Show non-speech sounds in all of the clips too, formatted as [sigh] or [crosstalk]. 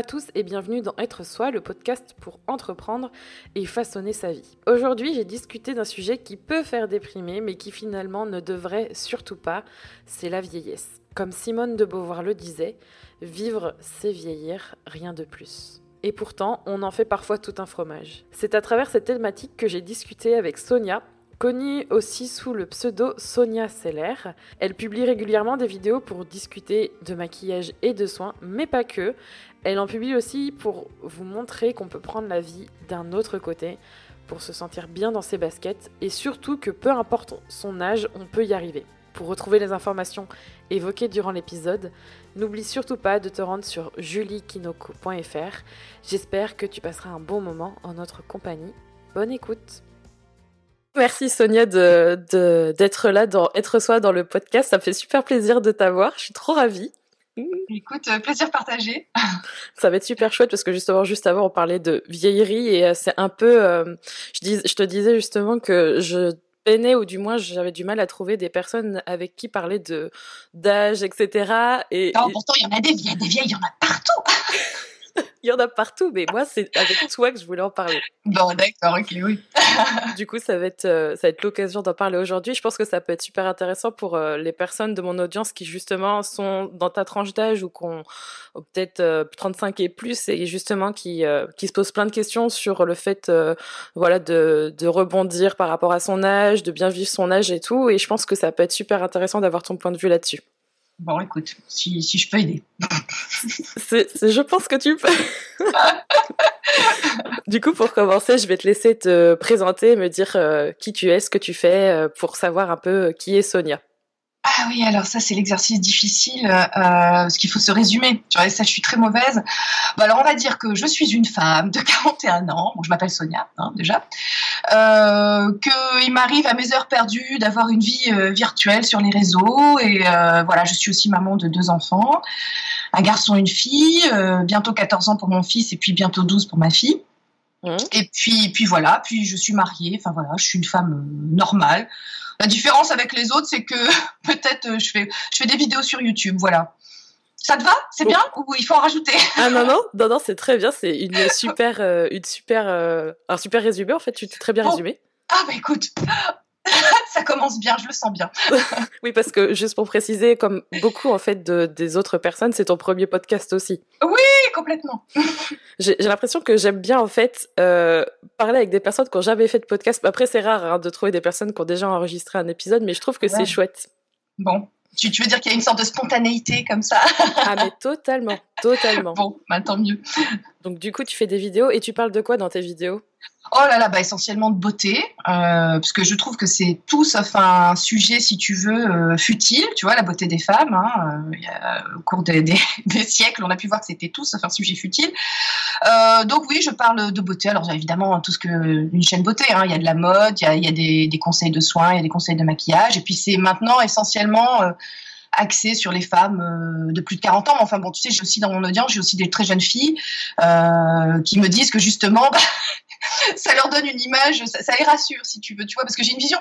à tous et bienvenue dans Être Soi, le podcast pour entreprendre et façonner sa vie. Aujourd'hui, j'ai discuté d'un sujet qui peut faire déprimer, mais qui finalement ne devrait surtout pas, c'est la vieillesse. Comme Simone de Beauvoir le disait, vivre, c'est vieillir, rien de plus. Et pourtant, on en fait parfois tout un fromage. C'est à travers cette thématique que j'ai discuté avec Sonia, Connue aussi sous le pseudo Sonia Seller, elle publie régulièrement des vidéos pour discuter de maquillage et de soins, mais pas que. Elle en publie aussi pour vous montrer qu'on peut prendre la vie d'un autre côté, pour se sentir bien dans ses baskets, et surtout que peu importe son âge, on peut y arriver. Pour retrouver les informations évoquées durant l'épisode, n'oublie surtout pas de te rendre sur juliekinoko.fr. J'espère que tu passeras un bon moment en notre compagnie. Bonne écoute Merci Sonia de, d'être là, dans Être Soi dans le podcast. Ça me fait super plaisir de t'avoir. Je suis trop ravie. Écoute, euh, plaisir partagé. Ça va être super chouette parce que justement, juste avant, on parlait de vieillerie et euh, c'est un peu. Euh, je, dis, je te disais justement que je peinais ou du moins j'avais du mal à trouver des personnes avec qui parler de d'âge, etc. Et, non, pourtant, il y en a des vieilles, il y en a partout. [laughs] Il y en a partout, mais moi, c'est avec toi que je voulais en parler. Bon, d'accord, ok, oui. [laughs] du coup, ça va être, euh, ça va être l'occasion d'en parler aujourd'hui. Je pense que ça peut être super intéressant pour euh, les personnes de mon audience qui, justement, sont dans ta tranche d'âge ou qui ont peut-être 35 euh, et plus et justement qui, qui se posent plein de questions sur le fait, voilà, de, de rebondir par rapport à son âge, de bien vivre son âge et tout. Et je pense que ça peut être super intéressant d'avoir ton point de vue là-dessus. Bon, écoute, si, si je peux aider. je pense que tu peux. du coup, pour commencer, je vais te laisser te présenter, me dire euh, qui tu es, ce que tu fais, euh, pour savoir un peu qui est Sonia. Ah oui, alors ça c'est l'exercice difficile, euh, parce qu'il faut se résumer. Tu vois, ça je suis très mauvaise. Bon, alors on va dire que je suis une femme de 41 ans, bon, je m'appelle Sonia hein, déjà, euh, qu'il m'arrive à mes heures perdues d'avoir une vie euh, virtuelle sur les réseaux, et euh, voilà, je suis aussi maman de deux enfants, un garçon et une fille, bientôt 14 ans pour mon fils et puis bientôt 12 pour ma fille. Mmh. Et puis, puis voilà, puis je suis mariée, enfin voilà, je suis une femme normale. La différence avec les autres, c'est que [laughs] peut-être euh, je fais, je fais des vidéos sur YouTube, voilà. Ça te va? C'est bien? Ou il faut en rajouter? [laughs] Ah non non non non c'est très bien c'est une super euh, une super euh, un super résumé en fait tu t'es très bien résumé. Ah bah écoute [laughs] ça commence bien, je le sens bien. [laughs] oui, parce que juste pour préciser, comme beaucoup en fait de, des autres personnes, c'est ton premier podcast aussi. Oui, complètement. j'ai l'impression que j'aime bien en fait euh, parler avec des personnes qui n'ont jamais fait de podcast. Après, c'est rare hein, de trouver des personnes qui ont déjà enregistré un épisode, mais je trouve que c'est chouette. Bon, tu, veux dire qu'il y a une sorte de spontanéité comme ça [laughs] Ah mais totalement, totalement. Bon, bah, tant mieux. Donc du coup, tu fais des vidéos et tu parles de quoi dans tes vidéos? Oh là là, bah essentiellement de beauté, euh, parce que je trouve que c'est tout sauf un sujet, si tu veux, euh, futile. Tu vois, la beauté des femmes. Hein, euh, au cours [laughs] des, siècles, on a pu voir que c'était tout sauf un sujet futile. donc oui, je parle de beauté. Alors évidemment, tout ce que une chaîne beauté. Hein, il y a de la mode, il y a, des, conseils de soins, il y a des conseils de maquillage, et puis c'est maintenant essentiellement axé sur les femmes euh, de plus de 40 ans. Mais enfin bon, tu sais, j'ai aussi dans mon audience, j'ai aussi des très jeunes filles euh, qui me disent que justement, [laughs] ça leur donne une image, ça, les rassure si tu veux, tu vois, parce que j'ai une vision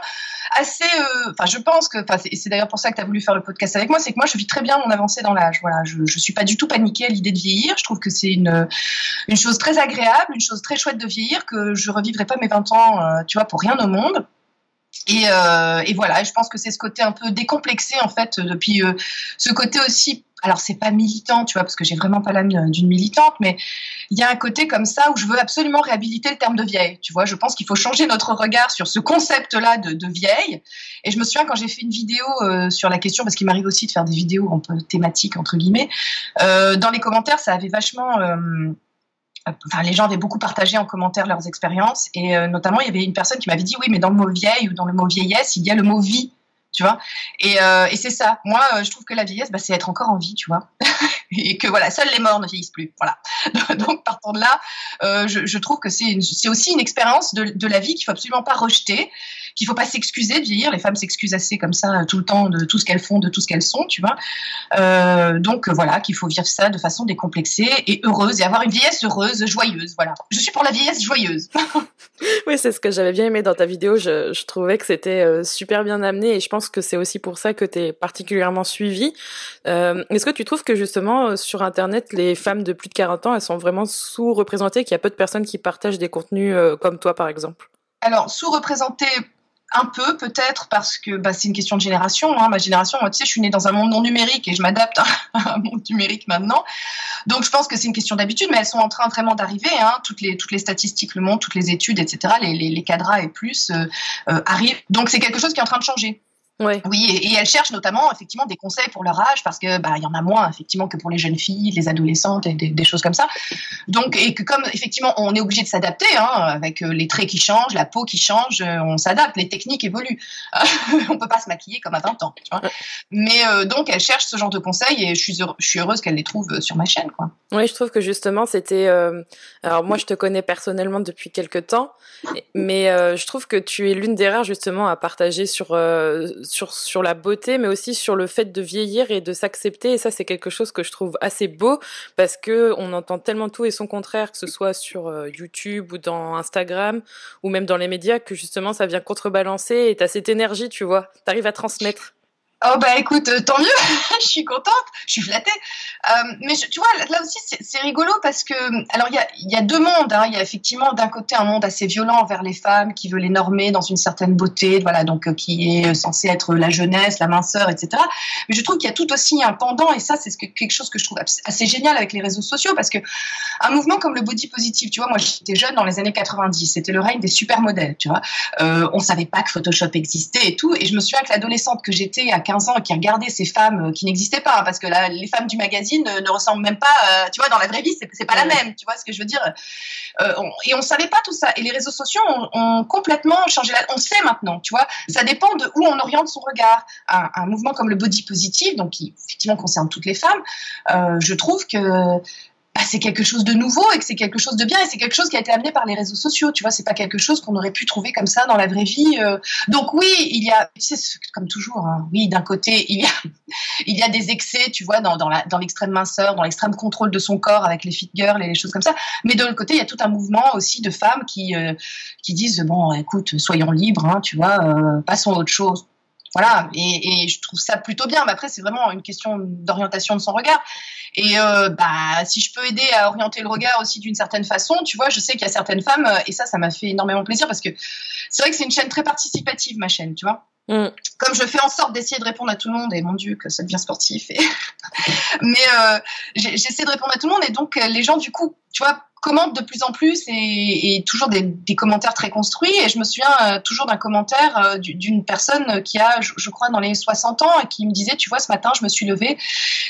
assez, euh, enfin, je pense que, enfin, c'est d'ailleurs pour ça que tu as voulu faire le podcast avec moi, c'est que moi, je vis très bien mon avancée dans l'âge. Voilà, je, je suis pas du tout paniquée à l'idée de vieillir. Je trouve que c'est une une chose très agréable, une chose très chouette de vieillir, que je revivrai pas mes 20 ans, tu vois, pour rien au monde. Et, euh, et, voilà, je pense que c'est ce côté un peu décomplexé en fait, depuis euh, ce côté aussi. Alors c'est pas militant, tu vois, parce que j'ai vraiment pas l'âme d'une militante, mais il y a un côté comme ça où je veux absolument réhabiliter le terme de vieille. Tu vois, je pense qu'il faut changer notre regard sur ce concept-là de, vieille. Et je me souviens quand j'ai fait une vidéo euh, sur la question, parce qu'il m'arrive aussi de faire des vidéos un peu thématiques entre guillemets, euh, dans les commentaires, ça avait vachement Les gens avaient beaucoup partagé en commentaire leurs expériences et euh, notamment il y avait une personne qui m'avait dit oui mais dans le mot vieille ou dans le mot vieillesse il y a le mot vie tu vois. Et, euh, c'est ça. Moi euh, je trouve que la vieillesse bah, c'est être encore en vie tu vois. [laughs] Et que voilà seuls les morts ne vieillissent plus voilà. [laughs] Donc partant de là je, trouve que c'est c'est aussi une expérience de, de, la vie qu'il faut absolument pas rejeter qu'il faut pas s'excuser de vieillir. Les femmes s'excusent assez comme ça tout le temps de tout ce qu'elles font, de tout ce qu'elles sont, tu vois. Euh, donc voilà, qu'il faut vivre ça de façon décomplexée et heureuse et avoir une vieillesse heureuse, joyeuse. Voilà. Je suis pour la vieillesse joyeuse. [laughs] oui, c'est ce que j'avais bien aimé dans ta vidéo. Je, je trouvais que c'était euh, super bien amené et je pense que c'est aussi pour ça que tu es particulièrement suivie. Euh, Est-ce que tu trouves que justement sur Internet, les femmes de plus de 40 ans, elles sont vraiment sous-représentées, qu'il y a peu de personnes qui partagent des contenus euh, comme toi, par exemple? Alors, sous-représentées un peu peut-être parce que bah, c'est une question de génération. Hein. Ma génération, moi, tu sais, je suis née dans un monde non numérique et je m'adapte [laughs] à un monde numérique maintenant. Donc je pense que c'est une question d'habitude, mais elles sont en train vraiment d'arriver. Hein. Toutes, les, toutes les statistiques le montrent, toutes les études, etc. Les, les, cadras et plus euh, euh, arrivent. Donc c'est quelque chose qui est en train de changer. Ouais. Oui, et, et elles cherchent notamment effectivement des conseils pour leur âge parce que bah il y en a moins effectivement que pour les jeunes filles, les adolescentes et des, des choses comme ça. Donc et que comme effectivement on est obligé de s'adapter hein, avec euh, les traits qui changent, la peau qui change, euh, on s'adapte, les techniques évoluent. [laughs] on peut pas se maquiller comme à 20 ans, tu vois. Mais euh, donc elles cherchent ce genre de conseils et je suis heure, je suis heureuse qu'elles les trouvent sur ma chaîne quoi. Oui, je trouve que justement c'était euh... alors moi je te connais personnellement depuis quelques temps mais euh, je trouve que tu es l'une des rares justement à partager sur sur, sur la beauté, mais aussi sur le fait de vieillir et de s'accepter. Et ça, c'est quelque chose que je trouve assez beau parce que on entend tellement tout et son contraire, que ce soit sur euh, YouTube ou dans Instagram ou même dans les médias, que justement, ça vient contrebalancer et t'as cette énergie, tu vois, t'arrives à transmettre. Oh bah écoute, euh, tant mieux, [laughs] je suis contente, je suis flattée. Euh, mais tu vois, là aussi c'est rigolo parce que, alors il y a, y a, deux mondes. Hein. Il y a effectivement d'un côté un monde assez violent envers les femmes qui veut les normer dans une certaine beauté, voilà, donc euh, qui est censé être la jeunesse, la minceur, etc. Mais je trouve qu'il y a tout aussi un pendant et ça c'est quelque chose que je trouve assez génial avec les réseaux sociaux parce que un mouvement comme le body positive, tu vois, moi j'étais jeune dans les années 90, c'était le règne des supermodèles, tu vois. Euh, on savait pas que Photoshop existait et tout, et je me souviens que l'adolescente que j'étais à 15 ans et qui regardait ces femmes qui n'existaient pas, parce que là, les femmes du magazine ne ressemblent même pas, euh, tu vois, dans la vraie vie, c'est pas la même, tu vois ce que je veux dire. Euh, on, et on savait pas tout ça. Et les réseaux sociaux ont, ont, complètement changé la. On sait maintenant, tu vois. Ça dépend de où on oriente son regard. Un, un mouvement comme le body positive, donc qui effectivement concerne toutes les femmes, euh, je trouve que bah, c'est quelque chose de nouveau et que c'est quelque chose de bien et c'est quelque chose qui a été amené par les réseaux sociaux. Tu vois, c'est pas quelque chose qu'on aurait pu trouver comme ça dans la vraie vie. Euh. Donc oui, il y a, tu sais, comme toujours, hein, oui, d'un côté, [laughs] il y a, il y a des excès, tu vois, dans, dans, l'extrême minceur, dans l'extrême contrôle de son corps avec les fit girls et les choses comme ça. Mais de l'autre côté, il y a tout un mouvement aussi de femmes qui, euh, qui disent, bon, écoute, soyons libres, hein, tu vois, euh, passons à autre chose voilà, et, et, je trouve ça plutôt bien. Mais après, c'est vraiment une question d'orientation de son regard. Et euh, bah, si je peux aider à orienter le regard aussi d'une certaine façon, tu vois, je sais qu'il y a certaines femmes, et ça, ça m'a fait énormément plaisir parce que c'est vrai que c'est une chaîne très participative, ma chaîne, tu vois. Mm. Comme je fais en sorte d'essayer de répondre à tout le monde, et mon Dieu, que ça devient sportif. [laughs] Mais euh, j'essaie de répondre à tout le monde, et donc les gens, du coup, tu vois, commentent de plus en plus et, toujours des, commentaires très construits. Et je me souviens euh, toujours d'un commentaire euh, d'une personne qui a, je, je, crois, dans les 60 ans et qui me disait, tu vois, ce matin, je me suis levée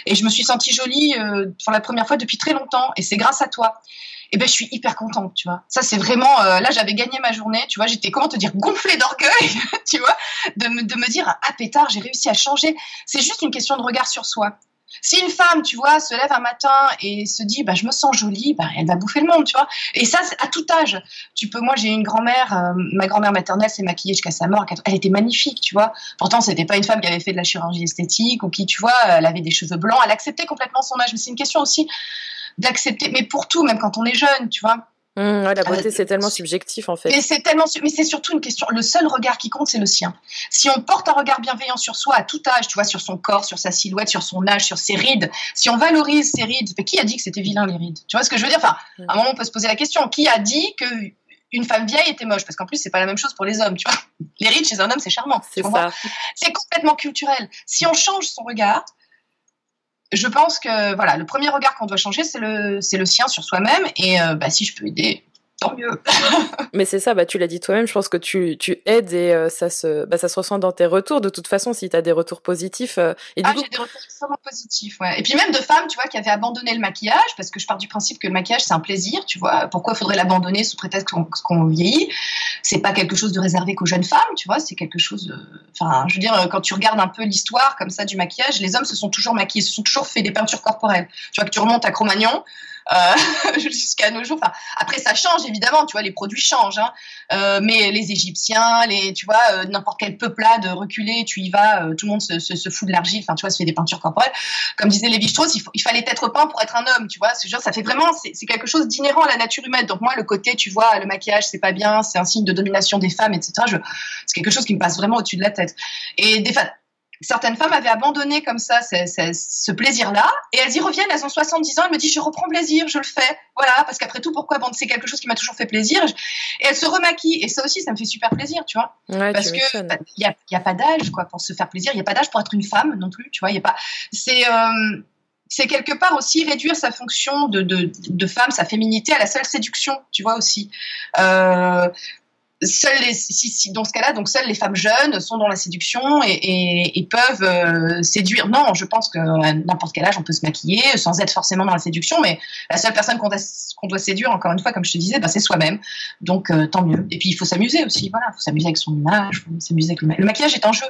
et je me suis sentie jolie euh, pour la première fois depuis très longtemps. Et c'est grâce à toi. Et ben je suis hyper contente, tu vois. Ça c'est vraiment euh, là j'avais gagné ma journée, tu vois, j'étais comment te dire gonflée d'orgueil, [laughs] tu vois, de me, de me dire ah pétard, j'ai réussi à changer. C'est juste une question de regard sur soi. Si une femme, tu vois, se lève un matin et se dit, bah, je me sens jolie, bah, elle va bouffer le monde, tu vois. Et ça, à tout âge. Tu peux, moi, j'ai une grand-mère, euh, ma grand-mère maternelle s'est maquillée jusqu'à sa mort. Elle était magnifique, tu vois. Pourtant, c'était pas une femme qui avait fait de la chirurgie esthétique ou qui, tu vois, elle avait des cheveux blancs. Elle acceptait complètement son âge. Mais c'est une question aussi d'accepter, mais pour tout, même quand on est jeune, tu vois. Mmh, ouais, la beauté, euh, c'est tellement subjectif en fait. Mais c'est tellement, mais c'est surtout une question. Le seul regard qui compte, c'est le sien. Si on porte un regard bienveillant sur soi à tout âge, tu vois, sur son corps, sur sa silhouette, sur son âge, sur ses rides, si on valorise ses rides, mais qui a dit que c'était vilain les rides? Tu vois ce que je veux dire? Enfin, mmh. à un moment, on peut se poser la question qui a dit que une femme vieille était moche? Parce qu'en plus c'est pas la même chose pour les hommes tu vois les rides chez un homme c'est charmant c'est ça c'est complètement culturel si on change son regard je pense que voilà, le premier regard qu'on doit changer, c'est le, le sien sur soi-même. Et euh, bah, si je peux aider, tant mieux. [laughs] Mais c'est ça, bah, tu l'as dit toi-même, je pense que tu, tu aides et euh, ça, se, bah, ça se ressent dans tes retours. De toute façon, si tu as des retours positifs. Euh, et ah, coup... j'ai des retours extrêmement positifs, ouais. Et puis même de femmes, tu vois, qui avaient abandonné le maquillage, parce que je pars du principe que le maquillage, c'est un plaisir, tu vois. Pourquoi faudrait l'abandonner sous prétexte qu'on, qu'on vieillit? C'est pas quelque chose de réservé qu'aux jeunes femmes, tu vois, c'est quelque chose. Enfin, je veux dire, quand tu regardes un peu l'histoire comme ça du maquillage, les hommes se sont toujours maquillés, se sont toujours fait des peintures corporelles. Tu vois, que tu remontes à Cro-Magnon. [laughs] jusqu'à nos jours. Enfin, après, ça change évidemment, tu vois, les produits changent, hein. mais les Égyptiens, les, tu vois, n'importe quelle peuplade reculée, tu y vas, tout le monde se, se, fout de l'argile, enfin, tu vois, se fait des peintures corporelles. Comme disait Lévi-Strauss, il, il, fallait être peint pour être un homme, tu vois. Genre, ça fait vraiment, c'est quelque chose d'inhérent à la nature humaine. Donc moi, le côté, tu vois, le maquillage, c'est pas bien, c'est un signe de domination des femmes, etc. C'est quelque chose qui me passe vraiment au-dessus de la tête. Et des, certaines femmes avaient abandonné comme ça ce, plaisir-là, et elles y reviennent, elles ont 70 ans, elles me disent je reprends plaisir, je le fais, voilà, parce qu'après tout, pourquoi bon, c'est quelque chose qui m'a toujours fait plaisir, et elles se remaquillent, et ça aussi, ça me fait super plaisir, tu vois, parce que il bah, n'y a, y a, pas d'âge quoi pour se faire plaisir, il n'y a pas d'âge pour être une femme non plus, tu vois, il y a pas, c'est euh, c'est quelque part aussi réduire sa fonction de, de, de, femme, sa féminité à la seule séduction, tu vois aussi. Euh, seules les, si, si, dans ce cas-là, donc seules les femmes jeunes sont dans la séduction et, et, et peuvent euh, séduire. Non, je pense qu'à n'importe quel âge, on peut se maquiller sans être forcément dans la séduction, mais la seule personne qu'on doit, doit, séduire, encore une fois, comme je te disais, bah, c'est soi-même. Donc euh, tant mieux. Et puis il faut s'amuser aussi. Voilà, il faut s'amuser avec son image, faut s'amuser avec le, le maquillage est en jeu.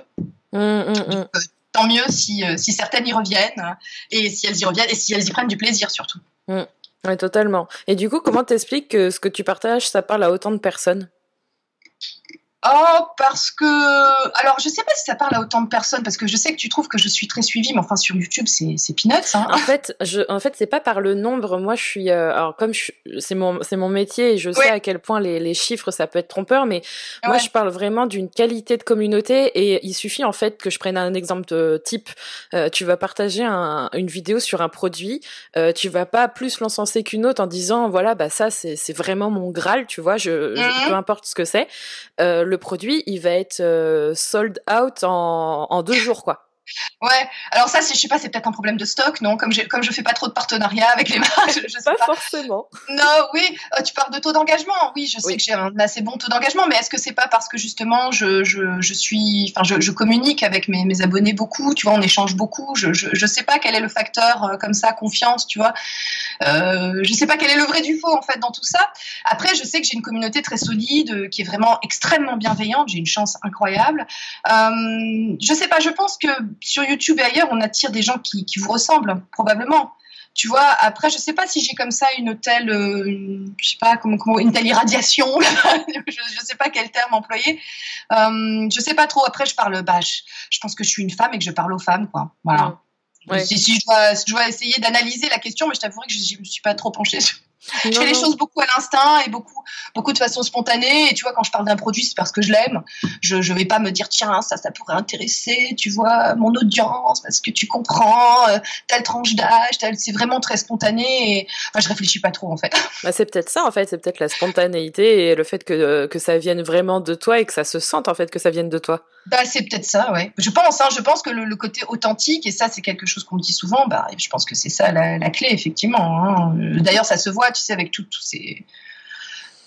Mmh, mmh, mmh. Euh, tant mieux si, si certaines y reviennent et si elles y reviennent et si elles y prennent du plaisir surtout. Oui, totalement. Et du coup, comment t'expliques que ce que tu partages, ça parle à autant de personnes? Oh, parce que. Alors, je sais pas si ça parle à autant de personnes, parce que je sais que tu trouves que je suis très suivie, mais enfin, sur YouTube, c'est, c'est peanuts. Hein. En fait, je, en fait, c'est pas par le nombre. Moi, je suis. Euh, alors, comme c'est mon, c'est mon métier et je sais à quel point les, les chiffres, ça peut être trompeur, mais moi, je parle vraiment d'une qualité de communauté et il suffit, en fait, que je prenne un exemple de type. Euh, tu vas partager un, une vidéo sur un produit, euh, tu vas pas plus l'encenser qu'une autre en disant, voilà, bah, ça, c'est, c'est vraiment mon Graal, tu vois, je, je mmh peu importe ce que c'est. Euh, le produit, il va être euh, sold out en, en deux jours, quoi. Ouais, alors ça, je sais pas, c'est peut-être un problème de stock, non? Comme, comme je fais pas trop de partenariats avec les marques, [laughs] je, sais pas, pas. forcément. Non, oui, euh, tu parles de taux d'engagement. Oui, je sais que j'ai un assez bon taux d'engagement, mais est-ce que c'est pas parce que justement je, je, je suis, enfin, je, je, communique avec mes, mes, abonnés beaucoup, tu vois, on échange beaucoup. Je, je, je sais pas quel est le facteur euh, comme ça, confiance, tu vois. Euh, je sais pas quel est le vrai du faux en fait dans tout ça. Après, je sais que j'ai une communauté très solide, euh, qui est vraiment extrêmement bienveillante. J'ai une chance incroyable. Je sais pas, je pense que sur YouTube et ailleurs, on attire des gens qui, vous ressemblent, probablement. Tu vois, après, je sais pas si j'ai comme ça une telle, euh, je sais pas comment, comment une telle irradiation. [laughs] je, ne sais pas quel terme employer. Euh, je sais pas trop. Après, je parle, bah, je, pense que je suis une femme et que je parle aux femmes, quoi. Voilà. Si, je dois, je dois essayer d'analyser la question, mais je t'avouerai que je ne me suis pas trop penchée je fais les choses beaucoup à l'instinct et beaucoup, beaucoup de façon spontanée. Et tu vois, quand je parle d'un produit, c'est parce que je l'aime. Je ne vais pas me dire, tiens, ça, ça pourrait intéresser, tu vois, mon audience, parce que tu comprends, euh, telle tranche d'âge, c'est vraiment très spontané. Et enfin, je réfléchis pas trop, en fait. [laughs] Bah, c'est peut-être ça, en fait. C'est peut-être la spontanéité et le fait que, euh, que ça vienne vraiment de toi et que ça se sente, en fait, que ça vienne de toi. Bah, c'est peut-être ça, ouais. Je pense, hein, je pense que le, côté authentique, et ça, c'est quelque chose qu'on me dit souvent, bah, je pense que c'est ça la, la, clé, effectivement. Hein. D'ailleurs, ça se voit, tu sais, avec tous ces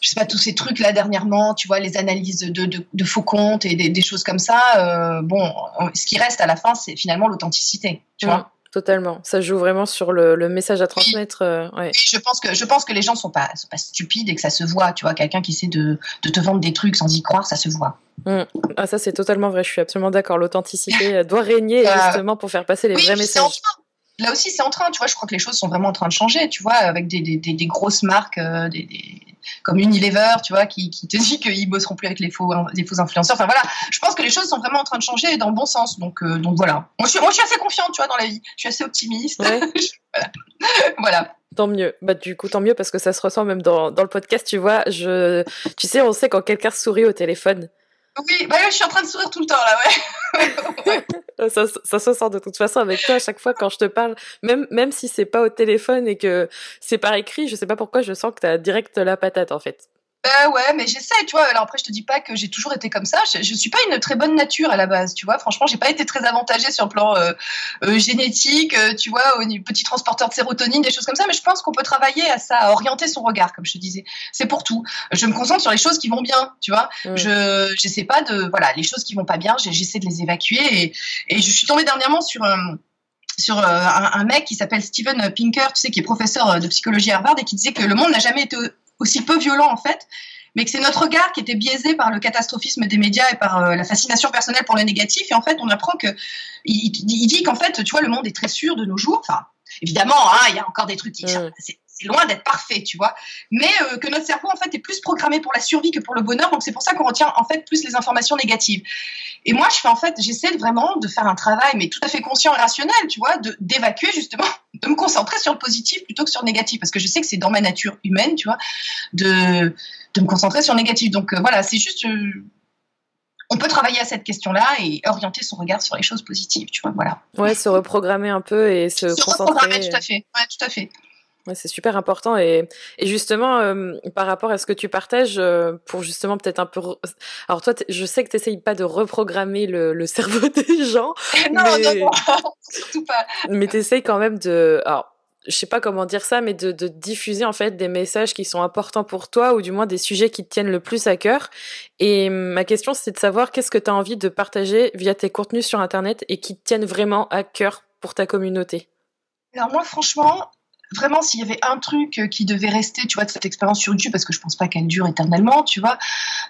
je sais pas tous ces trucs là dernièrement, tu vois les analyses de, de, faux comptes et des, choses comme ça. Euh, bon, ce qui reste à la fin, c'est finalement l'authenticité, tu vois. Totalement, ça joue vraiment sur le, message à transmettre. Euh, je pense que je pense que les gens sont pas sont pas stupides et que ça se voit, tu vois. Quelqu'un qui essaie de, de, te vendre des trucs sans y croire, ça se voit. Mmh. Ah ça c'est totalement vrai. Je suis absolument d'accord. L'authenticité [laughs] doit régner euh, justement pour faire passer les vrais messages là aussi, c'est en train, tu vois, je crois que les choses sont vraiment en train de changer, tu vois, avec des, des, des, grosses marques euh, des, comme Unilever, tu vois, qui, qui te dit qu'ils bosseront plus avec les faux, les faux influenceurs. Enfin voilà, je pense que les choses sont vraiment en train de changer dans le bon sens. Donc, euh, donc voilà. Moi je, suis, moi, je suis assez confiante, tu vois, dans la vie. Je suis assez optimiste. [laughs] voilà. voilà. Tant mieux. Bah, du coup, tant mieux parce que ça se ressent même dans, dans le podcast, tu vois. Je, tu sais, on sait quand quelqu'un sourit au téléphone. Oui, bah, je suis en train de sourire tout le temps là, ouais. [laughs] ça, ça se sent de toute façon avec toi à chaque fois quand je te parle, même même si c'est pas au téléphone et que c'est par écrit, je sais pas pourquoi je sens que t'as direct la patate en fait. Bah ouais, mais j'essaie, tu vois. Alors après, je te dis pas que j'ai toujours été comme ça. Je, je, suis pas une très bonne nature à la base, tu vois. Franchement, j'ai pas été très avantagée sur le plan euh, euh, génétique, euh, tu vois, au petit transporteur de sérotonine, des choses comme ça. Mais je pense qu'on peut travailler à ça, à orienter son regard, comme je te disais. C'est pour tout. Je me concentre sur les choses qui vont bien, tu vois. Mm. Je j'essaie pas de voilà les choses qui vont pas bien. J'essaie de les évacuer et, et je suis tombée dernièrement sur un sur un, un, mec qui s'appelle Steven Pinker, tu sais, qui est professeur de psychologie à Harvard et qui disait que le monde n'a jamais été aussi peu violent en fait, mais que c'est notre regard qui était biaisé par le catastrophisme des médias et par euh, la fascination personnelle pour le négatif. Et en fait, on apprend que il, dit qu'en fait, tu vois, le monde est très sûr de nos jours. Enfin, évidemment, hein, il y a encore des trucs qui, c'est loin d'être parfait, tu vois. Mais euh, que notre cerveau, en fait, est plus programmé pour la survie que pour le bonheur. Donc, c'est pour ça qu'on retient, en fait, plus les informations négatives. Et moi, je fais, en fait, j'essaie vraiment de faire un travail, mais tout à fait conscient et rationnel, tu vois, d'évacuer, justement, [laughs] de me concentrer sur le positif plutôt que sur le négatif. Parce que je sais que c'est dans ma nature humaine, tu vois, de, de me concentrer sur le négatif. Donc, euh, voilà, c'est juste. Euh, on peut travailler à cette question-là et orienter son regard sur les choses positives, tu vois, voilà. Ouais, se reprogrammer un peu et se, se concentrer. tout à fait, ouais, tout à fait. Ouais, c'est super important et, et justement euh, par rapport à ce que tu partages euh, pour justement peut-être un peu alors toi je sais que tu n'essayes pas de reprogrammer le, le, [laughs] cerveau des gens [laughs] non, mais... non, non, [laughs] surtout pas mais tu essayes quand même de alors je sais pas comment dire ça, mais de, de, diffuser en fait des messages qui sont importants pour toi ou du moins des sujets qui te tiennent le plus à cœur. Et ma question c'est de savoir qu'est-ce que tu as envie de partager via tes contenus sur internet et qui te tiennent vraiment à cœur pour ta communauté? Alors moi franchement, vraiment, s'il y avait un truc euh, qui devait rester, tu vois, de cette expérience sur YouTube, parce que je pense pas qu'elle dure éternellement, tu vois,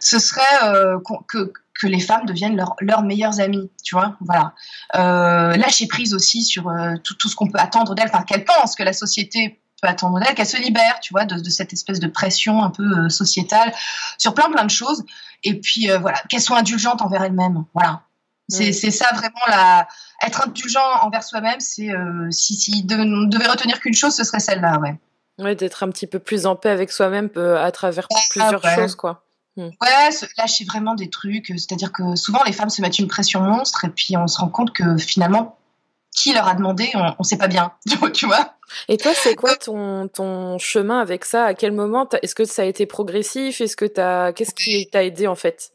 ce serait euh, que, que les femmes deviennent leurs leurs meilleures amies, tu vois, voilà. Euh, lâcher prise aussi sur euh, tout, tout ce qu'on peut attendre d'elles, enfin qu'elles pensent que la société peut attendre d'elles, qu'elles se libèrent, tu vois, de, de, cette espèce de pression un peu sociétale sur plein plein de choses, et puis voilà, qu'elles soient indulgentes envers elles-mêmes, voilà. C'est mm. ça vraiment la être indulgent envers soi-même. C'est euh, si, si de, devait retenir qu'une chose, ce serait celle-là, ouais. Ouais, d'être un petit peu plus en paix avec soi-même euh, à travers plusieurs choses, quoi. Mm. Ouais, lâcher vraiment des trucs. C'est-à-dire que souvent les femmes se mettent une pression monstre et puis on se rend compte que finalement, qui leur a demandé, on ne sait pas bien, [laughs] tu vois. Et toi, c'est quoi ton, ton chemin avec ça? À quel moment Est-ce que ça a été progressif? Est-ce que t'as Qu'est-ce qui t'a aidé en fait?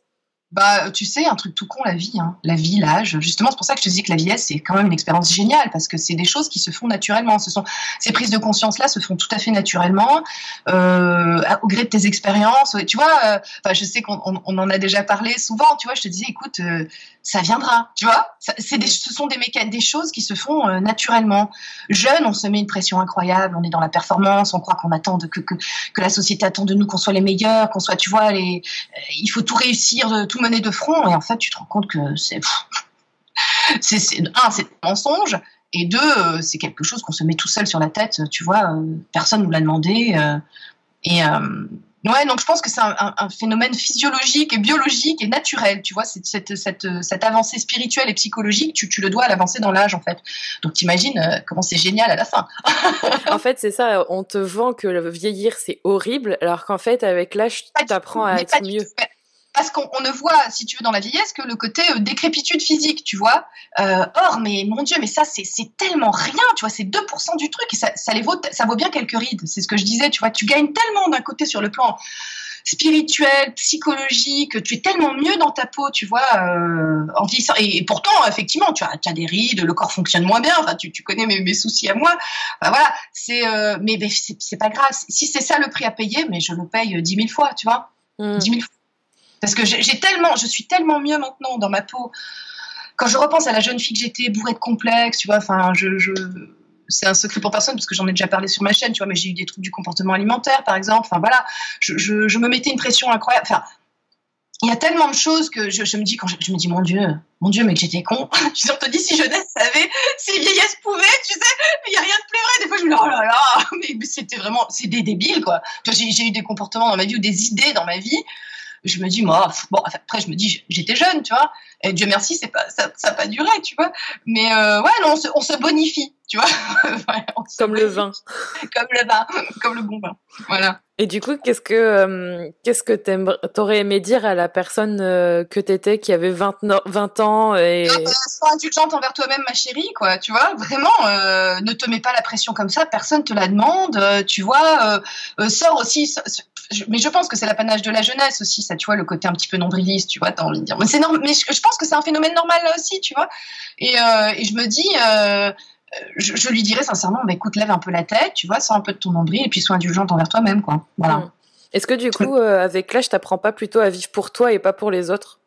Bah, tu sais, un truc tout con, la vie, hein. la vie, l'âge. Justement, c'est pour ça que je te dis que la vieillesse, c'est quand même une expérience géniale parce que c'est des choses qui se font naturellement. Ce sont ces prises de conscience-là se font tout à fait naturellement, euh, au gré de tes expériences. Tu vois, euh, je sais qu'on on, en a déjà parlé souvent. Tu vois, je te disais, écoute, euh, ça viendra. Tu vois, des, ce sont des des choses qui se font euh, naturellement. Jeune, on se met une pression incroyable. On est dans la performance. On croit qu'on attend de, que, que, la société attend de nous qu'on soit les meilleurs, qu'on soit, tu vois, les. Euh, il faut tout réussir, tout mener de front. Et en fait, tu te rends compte que c'est. c'est un, c'est un mensonge. Et deux, euh, c'est quelque chose qu'on se met tout seul sur la tête. Tu vois, euh, personne nous l'a demandé. Euh, et. Ouais, donc je pense que c'est un, un, un, phénomène physiologique et biologique et naturel, tu vois, cette, cette, cette, cette avancée spirituelle et psychologique, tu, tu le dois à l'avancée dans l'âge, en fait. Donc t'imagines euh, comment c'est génial à la fin. [laughs] en fait, c'est ça, on te vend que le vieillir, c'est horrible, alors qu'en fait, avec l'âge, tu apprends à être mieux parce qu'on ne voit, si tu veux, dans la vieillesse que le côté euh, décrépitude physique, tu vois. Euh, or, mais mon Dieu, mais ça, c'est tellement rien, tu vois, c'est 2% du truc et ça, ça, les vaut, ça vaut bien quelques rides. C'est ce que je disais, tu vois. Tu gagnes tellement d'un côté sur le plan spirituel, psychologique, tu es tellement mieux dans ta peau, tu vois, euh, en vieillissant. Et, pourtant, effectivement, tu as, tu as, des rides, le corps fonctionne moins bien, enfin, tu, tu connais mes, mes, soucis à moi. Enfin, voilà, c'est, euh, mais, mais c'est pas grave. Si c'est ça le prix à payer, mais je le paye 10 000 fois, tu vois. Mmh. 10 000 fois. Parce que j'ai tellement, je suis tellement mieux maintenant dans ma peau. Quand je repense à la jeune fille que j'étais, bourrée de complexes, tu vois, enfin, je, je c'est un secret pour personne parce que j'en ai déjà parlé sur ma chaîne, tu vois, mais j'ai eu des troubles du comportement alimentaire, par exemple. Enfin, voilà, je, je, me mettais une pression incroyable. Enfin, il y a tellement de choses que je, je me dis quand je, me dis mon Dieu, mon Dieu, mais que j'étais con. [laughs] je te dis si jeunesse savait, si vieillesse pouvait, tu sais, il y a rien de plus vrai. Des fois je me dis oh là là, mais, mais c'était vraiment, c'est des débiles quoi. J'ai eu des comportements dans ma vie ou des idées dans ma vie je me dis, moi, bon, après, je me dis, j'étais jeune, tu vois. Et Dieu merci, c'est pas, ça n'a pas duré, tu vois. Mais euh, ouais, non, on se, on se, bonifie, tu vois. [laughs] comme le vin. [laughs] comme le vin, comme le bon vin. Voilà. Et du coup, qu'est-ce que euh, qu'est-ce que t'aurais aimé dire à la personne euh, que t'étais qui avait 20, 20 ans et ah, bah, sois indulgente envers toi-même, ma chérie, quoi. Tu vois, vraiment, euh, ne te mets pas la pression comme ça. Personne te la demande. Euh, tu vois, euh, sors aussi. mais je pense que c'est l'apanage de la jeunesse aussi, ça. Tu vois, le côté un petit peu nombriliste. Tu vois, t'as envie de dire. Mais c'est normal. Mais je, je, pense que c'est un phénomène normal là aussi, tu vois. Et, et je me dis je, je, lui dirais sincèrement, bah, écoute, lève un peu la tête, tu vois, sors un peu de ton nombril et puis sois indulgente envers toi-même, quoi. Voilà. Mmh. Est-ce que du coup, euh, avec l'âge, t'apprends pas plutôt à vivre pour toi et pas pour les autres?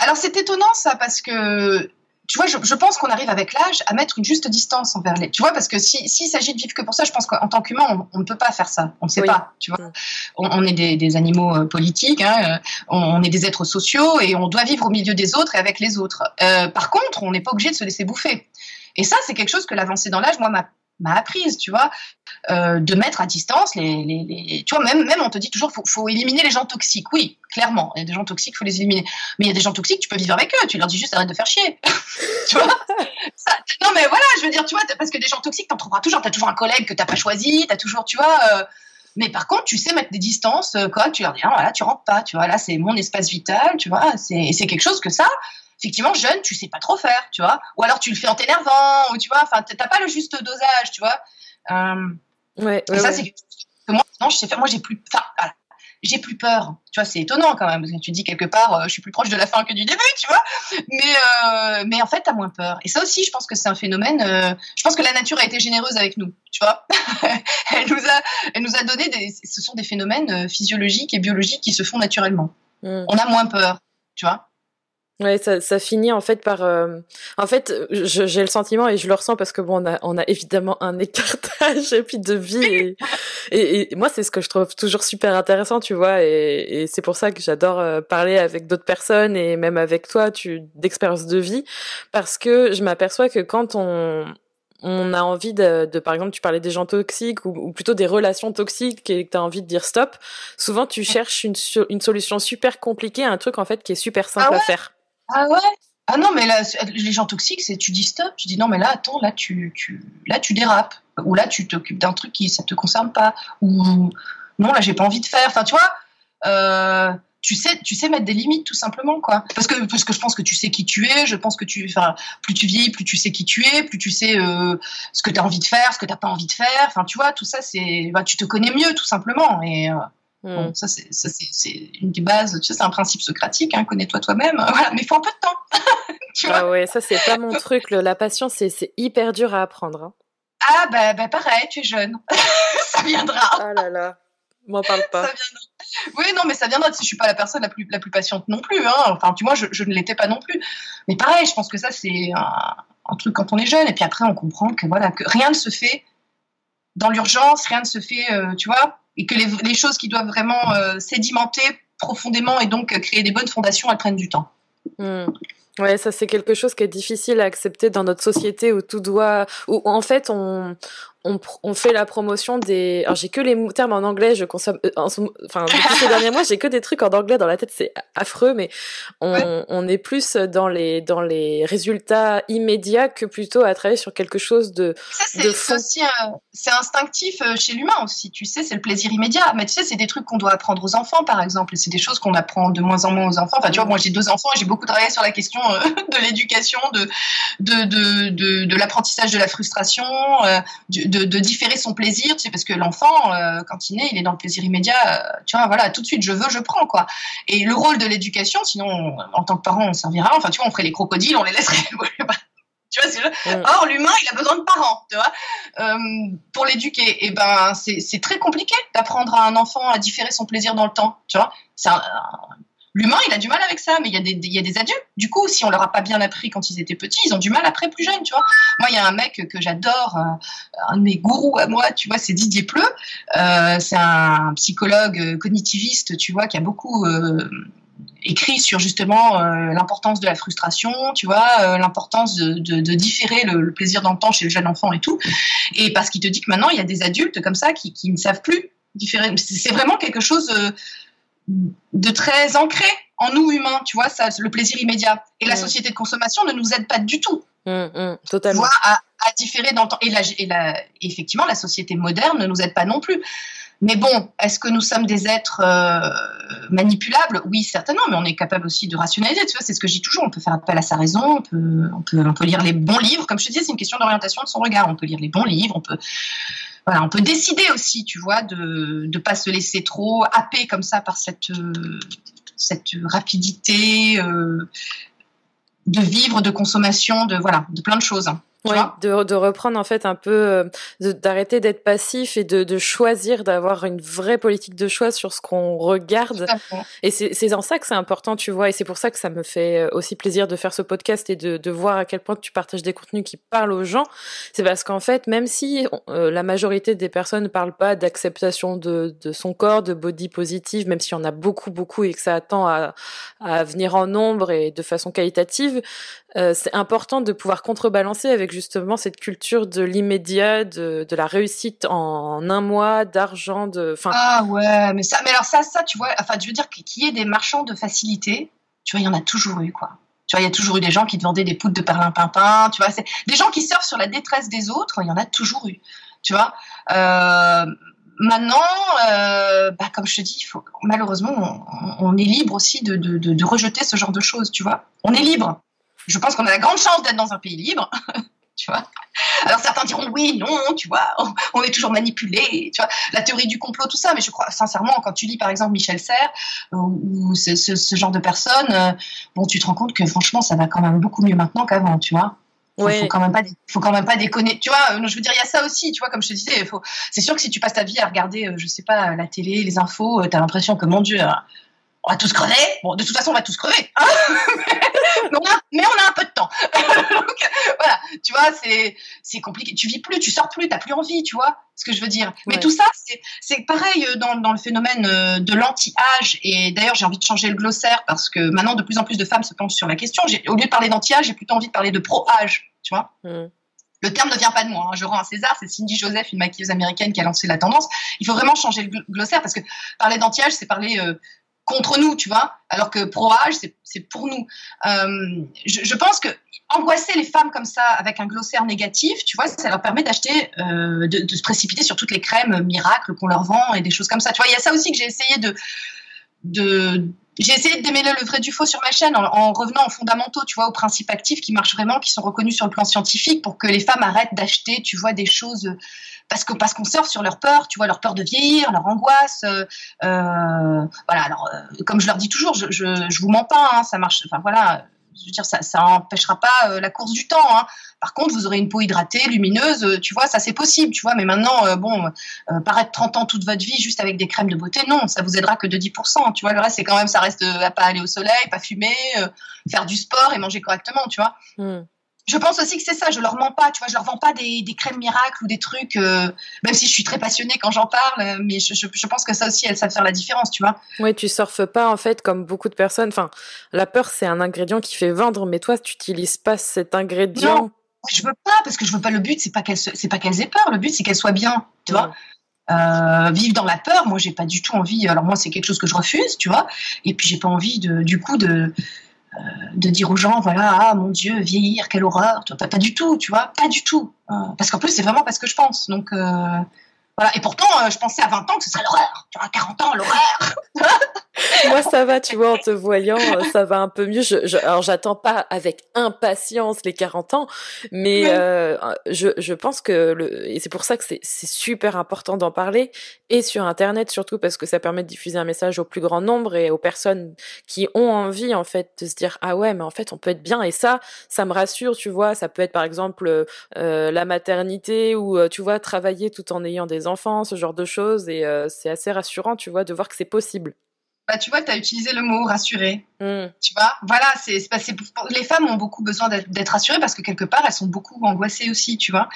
Alors c'est étonnant ça parce que tu vois, je, je pense qu'on arrive avec l'âge à mettre une juste distance envers les. Tu vois, parce que s'il si, s'agit de vivre que pour ça, je pense qu'en tant qu'humain, on, ne peut pas faire ça. On ne sait oui. pas. Tu vois, mmh. on, on, est des, des animaux euh, politiques, hein, on, on, est des êtres sociaux et on doit vivre au milieu des autres et avec les autres. Euh, par contre, on n'est pas obligé de se laisser bouffer. Et ça, c'est quelque chose que l'avancée dans l'âge, moi, m'a m'a apprise, tu vois, euh, de mettre à distance les, tu vois, même, même on te dit toujours, faut, faut éliminer les gens toxiques. Oui, clairement, il y a des gens toxiques, faut les éliminer. Mais il y a des gens toxiques, tu peux vivre avec eux. Tu leur dis juste arrête de faire chier, [laughs] tu vois? non mais voilà, je veux dire, tu vois, parce que des gens toxiques, t'en trouveras toujours. T'as toujours un collègue que t'as pas choisi, t'as toujours, tu vois. Euh, mais par contre, tu sais mettre des distances, euh, quoi. Tu leur dis, ah, voilà, tu rentres pas, tu vois. Là, c'est mon espace vital, tu vois. C'est quelque chose que ça effectivement, jeune, tu sais pas trop faire, tu vois. Ou alors tu le fais en t'énervant, ou tu vois, enfin, t'as pas le juste dosage, tu vois. Euh, ouais, et ça, c'est que moi, non, je sais faire. Moi, j'ai plus, enfin, voilà. J'ai plus peur. Tu vois, c'est étonnant quand même, parce que tu dis quelque part, euh, je suis plus proche de la fin que du début, tu vois. Mais, euh, mais en fait, t'as moins peur. Et ça aussi, je pense que c'est un phénomène. Euh, je pense que la nature a été généreuse avec nous, tu vois. [laughs] elle nous a, elle nous a donné des. Ce sont des phénomènes physiologiques et biologiques qui se font naturellement. Mm. On a moins peur, tu vois. Ouais, ça, ça finit en fait par. Euh... En fait, j'ai le sentiment et je le ressens parce que bon, on a, on a évidemment un écartage [laughs] et puis de vie et, et, et moi c'est ce que je trouve toujours super intéressant, tu vois, et, et c'est pour ça que j'adore euh, parler avec d'autres personnes et même avec toi, tu d'expérience de vie, parce que je m'aperçois que quand on on a envie de, de, par exemple, tu parlais des gens toxiques ou, ou plutôt des relations toxiques et que tu as envie de dire stop, souvent tu cherches une, une solution super compliquée à un truc en fait qui est super simple ah ouais? à faire. Ah ouais? Ah non, mais là, les gens toxiques, c'est tu dis stop, tu dis non, mais là, attends, là, tu, tu, là, tu dérapes. Ou là, tu t'occupes d'un truc qui ça te concerne pas. Ou non, là, j'ai pas envie de faire. Enfin, tu vois, euh, tu sais, tu sais mettre des limites tout simplement, quoi. Parce que, parce que je pense que tu sais qui tu es. Je pense que tu, plus tu vieillis, plus tu sais qui tu es, plus tu sais euh, ce que tu as envie de faire, ce que t'as pas envie de faire. Enfin, tu vois, tout ça, c'est, bah, tu te connais mieux, tout simplement. Et euh, Bon, ça, c'est une des bases, tu sais, c'est un principe socratique, hein, connais-toi toi-même, [laughs] voilà, mais il faut un peu de temps. [laughs] tu vois? Ah ouais, ça, c'est pas mon truc, le, la patience, c'est hyper dur à apprendre. Hein. Ah, bah, bah, pareil, tu es jeune. [laughs] ça viendra. Ah là là, m'en parle pas. Ça viendra. Oui, non, mais ça viendra, je suis pas la personne la plus, la plus patiente non plus, hein. enfin, tu vois, je, je ne l'étais pas non plus. Mais pareil, je pense que ça, c'est un, un truc quand on est jeune, et puis après, on comprend que, voilà, que rien ne se fait dans l'urgence, rien ne se fait, euh, tu vois, et que les, choses qui doivent vraiment euh, sédimenter profondément et donc créer des bonnes fondations, elles prennent du temps. Mmh. Ouais, ça c'est quelque chose qui est difficile à accepter dans notre société où tout doit, où en fait on on, on fait la promotion des. Alors j'ai que les termes en anglais, je consomme. Euh, en, enfin [laughs] depuis ces derniers mois, j'ai que des trucs en anglais dans la tête, c'est affreux, mais on, ouais. on est plus dans les dans les résultats immédiats que plutôt à travailler sur quelque chose de ça, de fond. C'est c'est instinctif euh, chez l'humain aussi. Tu sais, c'est le plaisir immédiat. Mais tu sais, c'est des trucs qu'on doit apprendre aux enfants, par exemple. Et c'est des choses qu'on apprend de moins en moins aux enfants. Enfin, tu vois, moi j'ai deux enfants et j'ai beaucoup travaillé sur la question euh, [laughs] de l'éducation, de de de de, de l'apprentissage de la frustration, euh, de, de, de, différer son plaisir, tu sais, parce que l'enfant, euh, quand il naît, il est dans le plaisir immédiat, euh, tu vois, voilà, tout de suite, je veux, je prends, quoi. Et le rôle de l'éducation, sinon, en tant que parent, on servira, enfin, tu vois, on ferait les crocodiles, on les laisserait. [laughs] tu vois, mm. Or, l'humain, il a besoin de parents, tu vois, euh, pour l'éduquer. Et ben, c'est très compliqué d'apprendre à un enfant à différer son plaisir dans le temps, tu vois. C'est un, L'humain, il a du mal avec ça, mais il y, a des, adultes. Du coup, si on leur a pas bien appris quand ils étaient petits, ils ont du mal après plus jeunes, tu vois. Moi, il y a un mec que j'adore, euh, un de mes gourous à moi, tu vois, c'est Didier Pleu. Euh, c'est un psychologue cognitiviste, tu vois, qui a beaucoup euh, écrit sur justement euh, l'importance de la frustration, tu vois, euh, l'importance de, différer le, plaisir dans le temps chez le jeune enfant et tout. Et parce qu'il te dit que maintenant, il y a des adultes comme ça qui, qui ne savent plus différer. C'est vraiment quelque chose euh, de très ancré en nous humains, tu vois, ça, le plaisir immédiat. Et mmh. la société de consommation ne nous aide pas du tout. Mmh, mmh, totalement. Tu vois, à, à, différer dans le temps. Et, la, et la, effectivement, la société moderne ne nous aide pas non plus. Mais bon, est-ce que nous sommes des êtres euh, manipulables? Oui, certainement, mais on est capable aussi de rationaliser. Tu vois, c'est ce que je dis toujours. On peut faire appel à sa raison, on peut, on peut, on peut lire les bons livres. Comme je te disais, c'est une question d'orientation de son regard. On peut lire les bons livres, on peut, voilà, on peut décider aussi, tu vois, de ne pas se laisser trop happer comme ça par cette, euh, cette rapidité euh, de vivre, de consommation, de voilà, de plein de choses. Oui, de, de, reprendre en fait un peu, euh, d'arrêter d'être passif et de, de choisir, d'avoir une vraie politique de choix sur ce qu'on regarde. Et c'est en ça que c'est important, tu vois, et c'est pour ça que ça me fait euh, aussi plaisir de faire ce podcast et de, de voir à quel point tu partages des contenus qui parlent aux gens. C'est parce qu'en fait, même si euh, la majorité des personnes ne parlent pas d'acceptation de, de son corps, de body positive, même s'il y en a beaucoup, beaucoup et que ça attend à, à venir en nombre et de façon qualitative, euh, c'est important de pouvoir contrebalancer avec justement cette culture de l'immédiat, de, de, la réussite en un mois, d'argent, de. Fin... Ah ouais, mais ça, mais alors ça, ça, tu vois, enfin, je veux dire qu'il y ait des marchands de facilité, tu vois, il y en a toujours eu, quoi. Tu vois, il y a toujours eu des gens qui te vendaient des poudres de perlimpinpin, tu vois, c'est des gens qui surfent sur la détresse des autres, il y en a toujours eu, tu vois. Euh, maintenant, euh, bah, comme je te dis, malheureusement, on, est libre aussi de, de, de, rejeter ce genre de choses, tu vois. On est libre. Je pense qu'on a la grande chance d'être dans un pays libre, [laughs] tu vois. Alors certains diront oui, non, tu vois, on, est toujours manipulé, tu vois, la théorie du complot, tout ça. Mais je crois sincèrement, quand tu lis par exemple Michel Serres euh, ou ce, ce, genre de personnes, euh, bon, tu te rends compte que franchement, ça va quand même beaucoup mieux maintenant qu'avant, tu vois. Faut, faut quand même pas, faut quand même pas déconner. Tu vois, euh, je veux dire, il y a ça aussi, tu vois, comme je te disais, faut, c'est sûr que si tu passes ta vie à regarder, je sais pas, la télé, les infos, tu as l'impression que mon Dieu, on va tous crever. Bon, de toute façon, on va tous crever. Hein mais, on a, mais, on a, un peu de temps. [laughs] Donc, voilà, tu vois, c'est, compliqué. Tu vis plus, tu sors plus, t'as plus envie, tu vois ce que je veux dire. Mais tout ça, c'est, pareil euh, dans, dans, le phénomène euh, de l'anti-âge. Et d'ailleurs, j'ai envie de changer le glossaire parce que maintenant, de plus en plus de femmes se penchent sur la question. Au lieu de parler d'anti-âge, j'ai plutôt envie de parler de pro-âge, tu vois. Mm. Le terme ne vient pas de moi. Hein. Je rends à César, c'est Cindy Joseph, une maquilleuse américaine qui a lancé la tendance. Il faut vraiment changer le glossaire parce que parler d'anti-âge, c'est parler euh, contre nous, tu vois, alors que pro-âge, c'est pour nous. Euh, je, pense que angoisser les femmes comme ça avec un glossaire négatif, tu vois, ça leur permet d'acheter, euh, de, se précipiter sur toutes les crèmes miracles qu'on leur vend et des choses comme ça. Tu vois, il y a ça aussi que j'ai essayé de, de j'ai essayé de démêler le vrai du faux sur ma chaîne en, en, revenant aux fondamentaux, tu vois, aux principes actifs qui marchent vraiment, qui sont reconnus sur le plan scientifique pour que les femmes arrêtent d'acheter, tu vois, des choses parce que parce qu'on sur leur peur, tu vois, leur peur de vieillir, leur angoisse. Euh, euh voilà. Alors, euh, comme je leur dis toujours, je, je, je vous mens pas, hein, ça marche. Enfin voilà, je veux dire, ça, ça empêchera pas euh, la course du temps. Hein. Par contre, vous aurez une peau hydratée, lumineuse, tu vois, ça c'est possible, tu vois. Mais maintenant, bon, paraître 30 ans toute votre vie juste avec des crèmes de beauté, non, ça vous aidera que de 10%. Tu vois, le reste, c'est quand même, ça reste à pas aller au soleil, pas fumer, faire du sport et manger correctement, tu vois. Hmm je pense aussi que c'est ça, je leur mens pas, tu vois, je leur vends pas des, des crèmes miracles ou des trucs, euh, même si je suis très passionnée quand j'en parle, mais je, je, je, pense que ça aussi, elles savent faire la différence, tu vois. Oui, tu surfes pas en fait comme beaucoup de personnes. Enfin, la peur, c'est un ingrédient qui fait vendre, mais toi, tu n'utilises pas cet ingrédient. Non, je veux pas parce que je veux pas. Le but, c'est pas qu'elles, c'est pas qu'elles aient peur. Le but, c'est qu'elles soient bien, tu vois. Euh, vivre dans la peur, moi, j'ai pas du tout envie. Alors moi, c'est quelque chose que je refuse, tu vois. Et puis, j'ai pas envie de, du coup, de euh, de dire aux gens, voilà, ah mon Dieu, vieillir, quelle horreur. Pas, pas du tout, tu vois, pas du tout. Euh, parce qu'en plus, c'est vraiment parce que je pense. Donc, euh, voilà. Et pourtant, je pensais à 20 ans que ce serait l'horreur. Tu vois, 40 ans, l'horreur. [laughs] [laughs] Moi, ça va, tu vois, en te voyant, euh, ça va un peu mieux. Je, je, alors, j'attends pas avec impatience les 40 ans, mais euh, je, je pense que le, et c'est pour ça que c'est, super important d'en parler et sur Internet surtout parce que ça permet de diffuser un message au plus grand nombre et aux personnes qui ont envie en fait de se dire ah ouais mais en fait on peut être bien et ça ça me rassure tu vois. Ça peut être par exemple euh, la maternité ou euh, tu vois travailler tout en ayant des enfants ce genre de choses et euh, c'est assez rassurant tu vois de voir que c'est possible bah, tu vois, tu as utilisé le mot rassurer. Mm. Tu vois, voilà, c'est, c'est, les femmes ont beaucoup besoin d'être, rassurées parce que quelque part, elles sont beaucoup angoissées aussi, tu vois.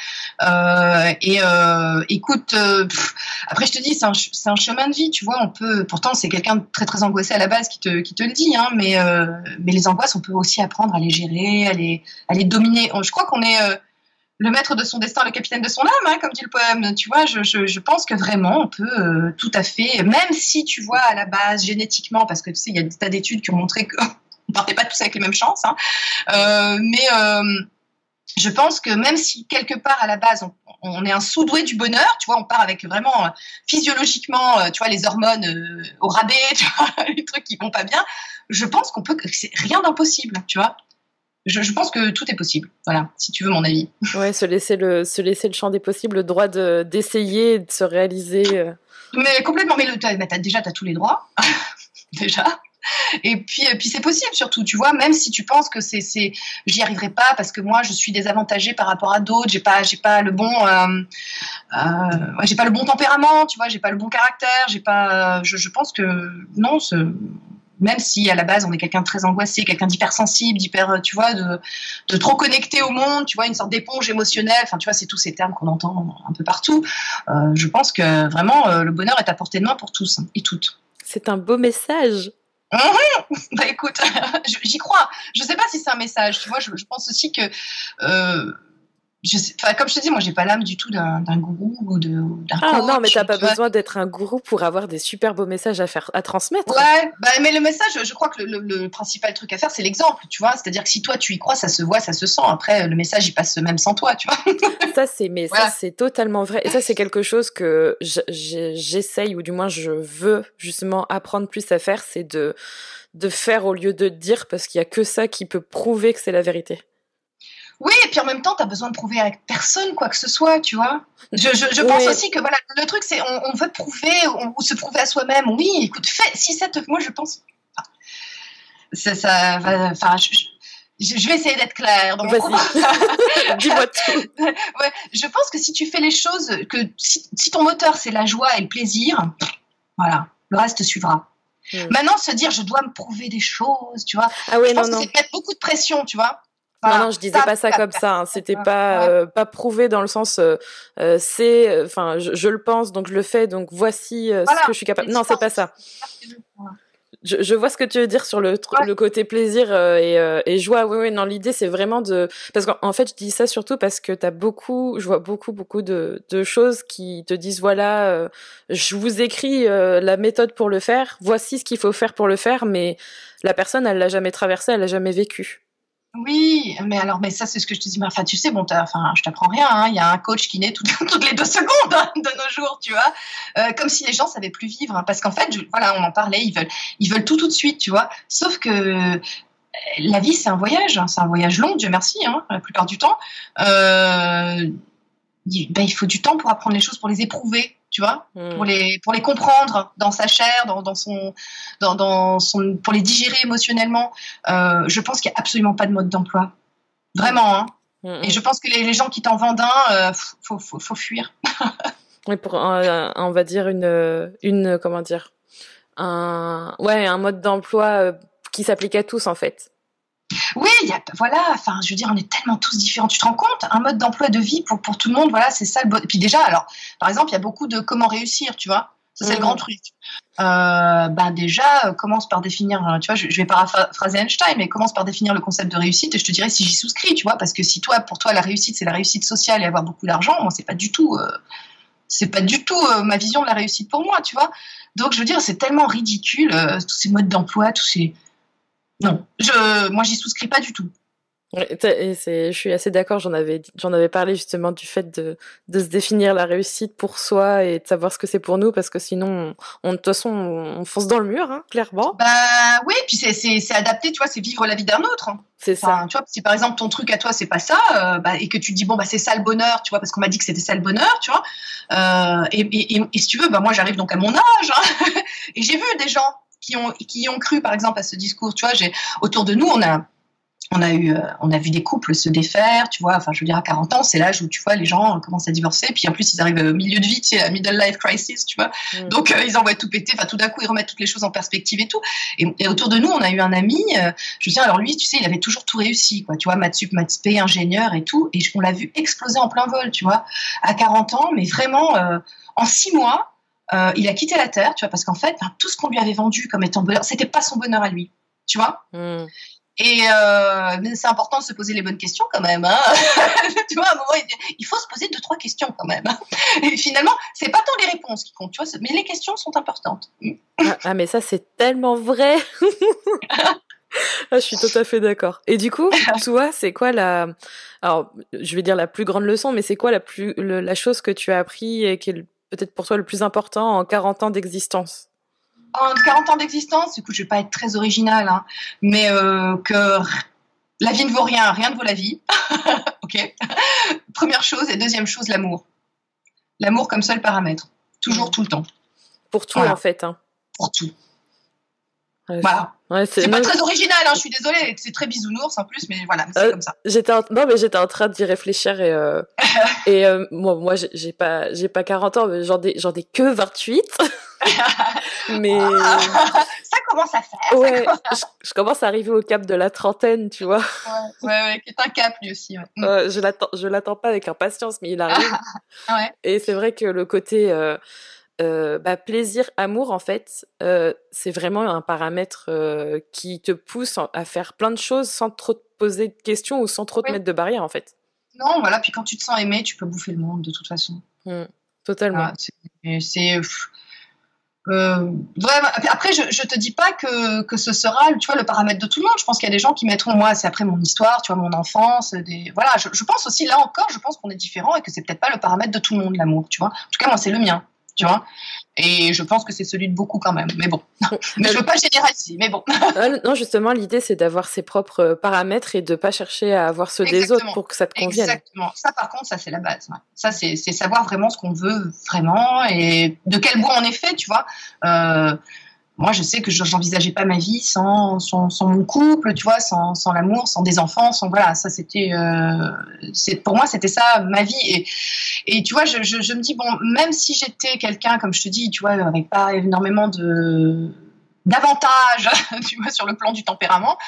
Euh, et euh, écoute, euh, après, je te dis, c'est un, c'est un, chemin de vie, tu vois. On peut, pourtant, c'est quelqu'un de très très angoissé à la base qui te, qui te le dit, hein, mais, euh, mais les angoisses, on peut aussi apprendre à les gérer, à les, à les dominer. Je crois qu'on est euh, le maître de son destin, le capitaine de son âme, hein, comme dit le poème. Tu vois, je, pense que vraiment, on peut euh, tout à fait, même si tu vois à la base génétiquement, parce que tu sais, il y a des tas d'études qui ont montré qu'on [laughs] ne partait pas tous avec les mêmes chances, hein, euh, mais euh, je pense que même si quelque part à la base on, est un sous-doué du bonheur, tu vois, on part avec vraiment physiologiquement, tu vois, les hormones au rabais, [laughs] tu vois, les trucs qui vont pas bien. Je pense qu'on peut, c'est rien d'impossible, tu vois je, je, pense que tout est possible. Voilà, si tu veux mon avis. [laughs] Ouais, se laisser le, se laisser le champ des possibles, le droit de, d'essayer, de se réaliser. Euh. Mais complètement. Mais le, as, déjà, tu as tous les droits. [laughs] déjà. Et puis, et puis c'est possible surtout, tu vois, même si tu penses que c'est, c'est, j'y arriverai pas parce que moi je suis désavantagée par rapport à d'autres, j'ai pas, j'ai pas le bon, euh, euh, j'ai pas le bon tempérament, tu vois, j'ai pas le bon caractère, j'ai pas, je, je pense que non, ce, même si à la base on est quelqu'un de très angoissé, quelqu'un d'hypersensible, d'hyper, euh, tu vois, de, de, trop connecté au monde, tu vois, une sorte d'éponge émotionnelle. Enfin, tu vois, c'est tous ces termes qu'on entend un peu partout. Euh, je pense que vraiment euh, le bonheur est à portée de main pour tous et toutes. C'est un beau message. Mmh bah écoute, [laughs] j'y crois. Je sais pas si c'est un message. Tu vois, je, je pense aussi que euh, je sais, comme je te dis, moi, j'ai pas l'âme du tout d'un gourou ou d'un Ah non, mais t'as pas besoin d'être un gourou pour avoir des super beaux messages à faire, à transmettre. Ouais, bah, mais le message, je crois que le, principal truc à faire, c'est l'exemple, tu vois. C'est-à-dire que si toi, tu y crois, ça se voit, ça se sent. Après, le message, il passe même sans toi, tu vois. [laughs] ça, c'est, mais ça, c'est totalement vrai. Et ça, c'est quelque chose que j'essaye, ou du moins, je veux justement apprendre plus à faire, c'est de, de faire au lieu de dire, parce qu'il y a que ça qui peut prouver que c'est la vérité. Oui, et puis en même temps, tu as besoin de prouver avec personne quoi que ce soit, tu vois. Je, je, pense aussi que voilà, le truc, c'est on, on, veut prouver ou se prouver à soi-même. Oui, écoute, fais, si ça te. Moi, je pense. Ça, ça va. Enfin, je, vais essayer d'être claire dans mon [laughs] Dis-moi tout. [laughs] ouais, je pense que si tu fais les choses, que si, ton moteur c'est la joie et le plaisir, voilà, le reste suivra. Hmm. Maintenant, se dire je dois me prouver des choses, tu vois. Ah ouais, je non, pense non. que c'est mettre beaucoup de pression, tu vois non, non, je disais pas ça comme ça. Hein. C'était pas euh, pas prouvé dans le sens euh, euh c'est, enfin, je, je, le pense, donc je le fais, donc voici euh, ce que je suis capable. Non, c'est pas ça. Je, je, vois ce que tu veux dire sur le, le côté plaisir et, et, joie. Oui, oui, non, l'idée c'est vraiment de. Parce qu'en fait, je dis ça surtout parce que t'as beaucoup, je vois beaucoup, beaucoup de, de choses qui te disent voilà, je vous écris la méthode pour le faire, voici ce qu'il faut faire pour le faire, mais la personne, elle l'a jamais traversé, elle l'a jamais vécu. Oui, mais alors, mais ça, c'est ce que je te dis. Mais enfin, tu sais, bon, enfin, je t'apprends rien. Hein. Il y a un coach qui naît [laughs] toutes, les deux secondes hein, de nos jours, tu vois. Euh, comme si les gens savaient plus vivre, hein. parce qu'en fait, voilà, on en parlait. Ils veulent, ils veulent tout tout de suite, tu vois. Sauf que euh, la vie, c'est un voyage. C'est un voyage long, Dieu merci, la plupart du temps. Euh, ben, il faut du temps pour apprendre les choses, pour les éprouver tu vois, hmm. pour, les, pour les comprendre dans sa chair, dans, dans son, dans, dans, son, pour les digérer émotionnellement. Euh, je pense qu'il n'y a absolument pas de mode d'emploi. Vraiment. Hein. Hmm, Et je pense que les, les gens qui t'en vendent un, euh, faut, faut, faut, fuir. [laughs] oui, pour, on va dire une, une, comment dire, un, ouais, un mode d'emploi euh, qui s'applique à tous en fait. Oui, y a, voilà, enfin, je veux dire, on est tellement tous différents. Tu te rends compte Un mode d'emploi de vie pour, pour tout le monde, voilà, c'est ça le bon. Puis déjà, alors, par exemple, il y a beaucoup de comment réussir, tu vois Ça, c'est le grand truc. Euh, ben déjà, euh, commence par définir, euh, tu vois, je, vais paraphraser Einstein, mais commence par définir le concept de réussite et je te dirais si j'y souscris, tu vois, parce que si toi, pour toi, la réussite, c'est la réussite sociale et avoir beaucoup d'argent, moi, c'est pas du tout. c'est pas du tout ma vision de la réussite pour moi, tu vois. Donc, je veux dire, c'est tellement ridicule, tous ces modes d'emploi, tous ces, non, je, moi, j'y souscris pas du tout. Et je suis assez d'accord. J'en avais, j'en avais parlé justement du fait de, de se définir la réussite pour soi et de savoir ce que c'est pour nous, parce que sinon, on, de toute façon, on fonce dans le mur, hein, clairement. Bah oui, puis c'est, adapté, tu vois, c'est vivre la vie d'un autre. C'est ça. Tu vois, si par exemple ton truc à toi c'est pas ça, euh, bah, et que tu te dis bon bah c'est ça le bonheur, tu vois, parce qu'on m'a dit que c'était ça le bonheur, tu vois. Euh, et, et, et, si tu veux, bah moi j'arrive donc à mon âge, hein, [laughs] et j'ai vu des gens qui ont, qui ont cru, par exemple, à ce discours. Tu vois, j'ai, autour de nous, on a, on a eu, euh, on a vu des couples se défaire, tu vois. Enfin, je veux dire, à 40 ans, c'est l'âge où tu vois les gens commencent à divorcer, puis en plus ils arrivent au milieu de vie, tu sais, la middle life crisis, tu vois. Mm. Donc euh, ils envoient tout péter. Enfin, tout d'un coup, ils remettent toutes les choses en perspective et tout. Et, autour de nous, on a eu un ami. Euh, je veux alors lui, tu sais, il avait toujours tout réussi, quoi. Tu vois, maths sup, maths p, ingénieur et tout. Et on l'a vu exploser en plein vol, tu vois, à 40 ans, mais vraiment en six mois euh, il a quitté la terre, tu vois, parce qu'en fait, tout ce qu'on lui avait vendu comme étant bonheur, c'était pas son bonheur à lui, tu vois. Hmm. Et euh, c'est important de se poser les bonnes questions quand même. Hein [laughs] tu vois, à un moment, il faut se poser deux trois questions quand même. Hein. [laughs] Et finalement, c'est pas tant les réponses qui comptent, tu vois, mais les questions sont importantes. Ah, ah, mais ça c'est tellement vrai. [laughs] Ah, je suis tout à fait d'accord. Et du coup, toi, c'est quoi la, alors, je vais dire la plus grande leçon, mais c'est quoi la plus, la chose que tu as appris et qui est peut-être pour toi le plus important en 40 ans d'existence? En 40 ans d'existence, écoute, je vais pas être très originale, hein, mais euh, que la vie ne vaut rien, rien ne vaut la vie. [laughs] ok. Première chose et deuxième chose, l'amour. L'amour comme seul paramètre, toujours, mmh. tout le temps. Pour tout en fait. Hein. Pour tout. Voilà. c'est pas très original, hein, je suis désolée, c'est très bisounours en plus, mais voilà, c'est euh, comme ça. J'étais non mais j'étais en train d'y réfléchir et euh, [laughs] et euh, moi moi j'ai pas j'ai pas 40 ans, mais j'en ai j'en ai que 28. [laughs] mais ça commence à faire. Ouais, Je, commence à arriver au cap de la trentaine, tu vois. Ouais, ouais, ouais qui est un cap lui aussi. Ouais. je l'attends je l'attends pas avec impatience, mais il arrive. [laughs] ouais. Et c'est vrai que le côté euh, bah, plaisir, amour, en fait, euh, c'est vraiment un paramètre euh, qui te pousse à faire plein de choses sans trop te poser de questions ou sans trop te mettre de barrières, en fait. Non, voilà. Puis quand tu te sens aimé, tu peux bouffer le monde de toute façon. Mm. totalement. c'est euh, après, je, je te dis pas que, que ce sera, tu vois, le paramètre de tout le monde. Je pense qu'il y a des gens qui mettront, moi, c'est après mon histoire, tu vois, mon enfance. Des... Voilà, je, je pense aussi, là encore, je pense qu'on est différent et que c'est peut-être pas le paramètre de tout le monde, l'amour, tu vois. En tout cas, moi, c'est le mien tu vois. Et je pense que c'est celui de beaucoup quand même. Mais bon, [laughs] mais je veux pas généraliser. Mais bon. [laughs] non, justement, l'idée c'est d'avoir ses propres paramètres et de pas chercher à avoir ceux des autres pour que ça te convienne. Exactement. Ça, par contre, ça c'est la base. Ça, c'est savoir vraiment ce qu'on veut vraiment et de quel bois on est fait, tu vois. Euh, moi, je sais que je n'envisageais pas ma vie sans, mon couple, tu vois, sans, l'amour, sans des enfants, sans voilà, ça c'était, euh, pour moi c'était ça ma vie. Et, tu vois, je, me dis bon, même si j'étais quelqu'un comme je te dis, tu vois, avec pas énormément de d'avantages, [laughs] tu vois, sur le plan du tempérament,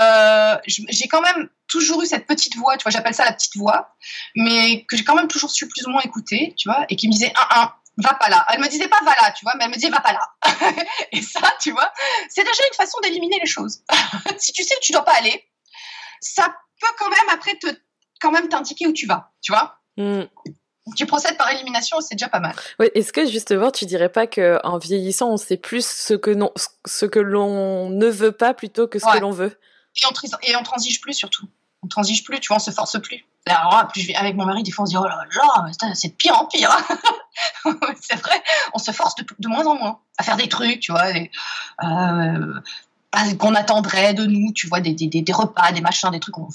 euh, j'ai quand même toujours eu cette petite voix, tu vois, j'appelle ça la petite voix, mais que j'ai quand même toujours su plus ou moins écouter, tu vois, et qui me disait un un va pas là. Elle me disait pas va là, tu vois, mais elle me disait va pas là. [laughs] et ça, tu vois, c'est déjà une façon d'éliminer les choses. [laughs] si tu sais où tu dois pas aller, ça peut quand même après te, quand même t'indiquer où tu vas, tu vois. Mm. Tu procèdes par élimination, c'est déjà pas mal. Oui, est-ce que justement tu dirais pas que en vieillissant, on sait plus ce que non, ce que l'on ne veut pas plutôt que ce que l'on veut? Et on, et on transige plus surtout. On transige plus, tu vois, on se force plus. Je vais avec mon mari, des fois on se dit oh là là, c'est de pire en pire. [laughs] c'est vrai, on se force de, moins en moins à faire des trucs, tu vois, euh, qu'on attendrait de nous, tu vois, des, des, des, repas, des machins, des trucs, on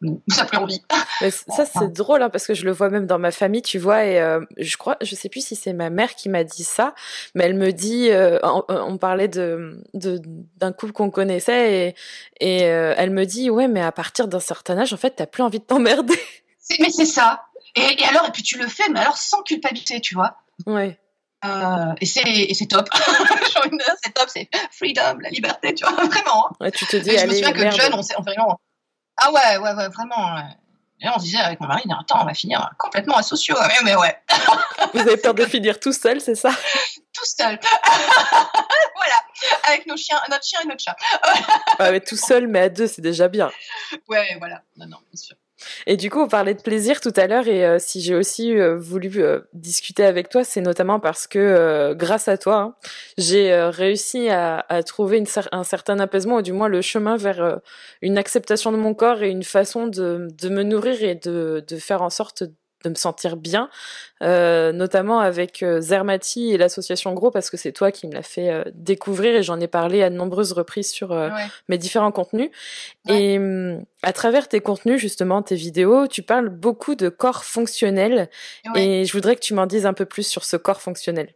[laughs] ça plus envie. ça c'est drôle hein, parce que je le vois même dans ma famille, tu vois, et euh, je crois, je sais plus si c'est ma mère qui m'a dit ça, mais elle me dit, euh, on, parlait de d'un couple qu'on connaissait et, et elle me dit ouais mais à partir d'un certain âge en fait t'as plus envie de t'emmerder. Mais c'est ça, et, alors, et puis tu le fais, mais alors sans culpabilité, tu vois. Ouais. Euh, et c'est top. [laughs] c'est top, c'est freedom, la liberté, tu vois, [laughs] vraiment. Hein. Ouais, tu te dis, je me souviens que jeune, on, on fait vraiment. Ah ouais, ouais, ouais, vraiment. Et on se disait avec mon mari, attends, on va finir complètement asociaux. Mais, mais ouais. [laughs] Vous avez peur de finir tout seul, c'est ça? Tout seul. [laughs] voilà. Avec nos chiens, notre chien et notre chat. [laughs] ah, mais tout seul, mais à deux, c'est déjà bien. Ouais, voilà. Non, non, bien sûr. Et du coup, on parlait de plaisir tout à l'heure et euh, si j'ai aussi euh, voulu euh, discuter avec toi, c'est notamment parce que grâce à toi, hein, j'ai réussi à, trouver un certain apaisement ou du moins le chemin vers une acceptation de mon corps et une façon de, me nourrir et de faire en sorte de me sentir bien, euh, notamment avec euh, Zermati et l'association Gros, parce que c'est toi qui me l'as fait euh, découvrir et j'en ai parlé à de nombreuses reprises sur euh, mes différents contenus. Et hum, à travers tes contenus, justement, tes vidéos, tu parles beaucoup de corps fonctionnel et je voudrais que tu m'en dises un peu plus sur ce corps fonctionnel.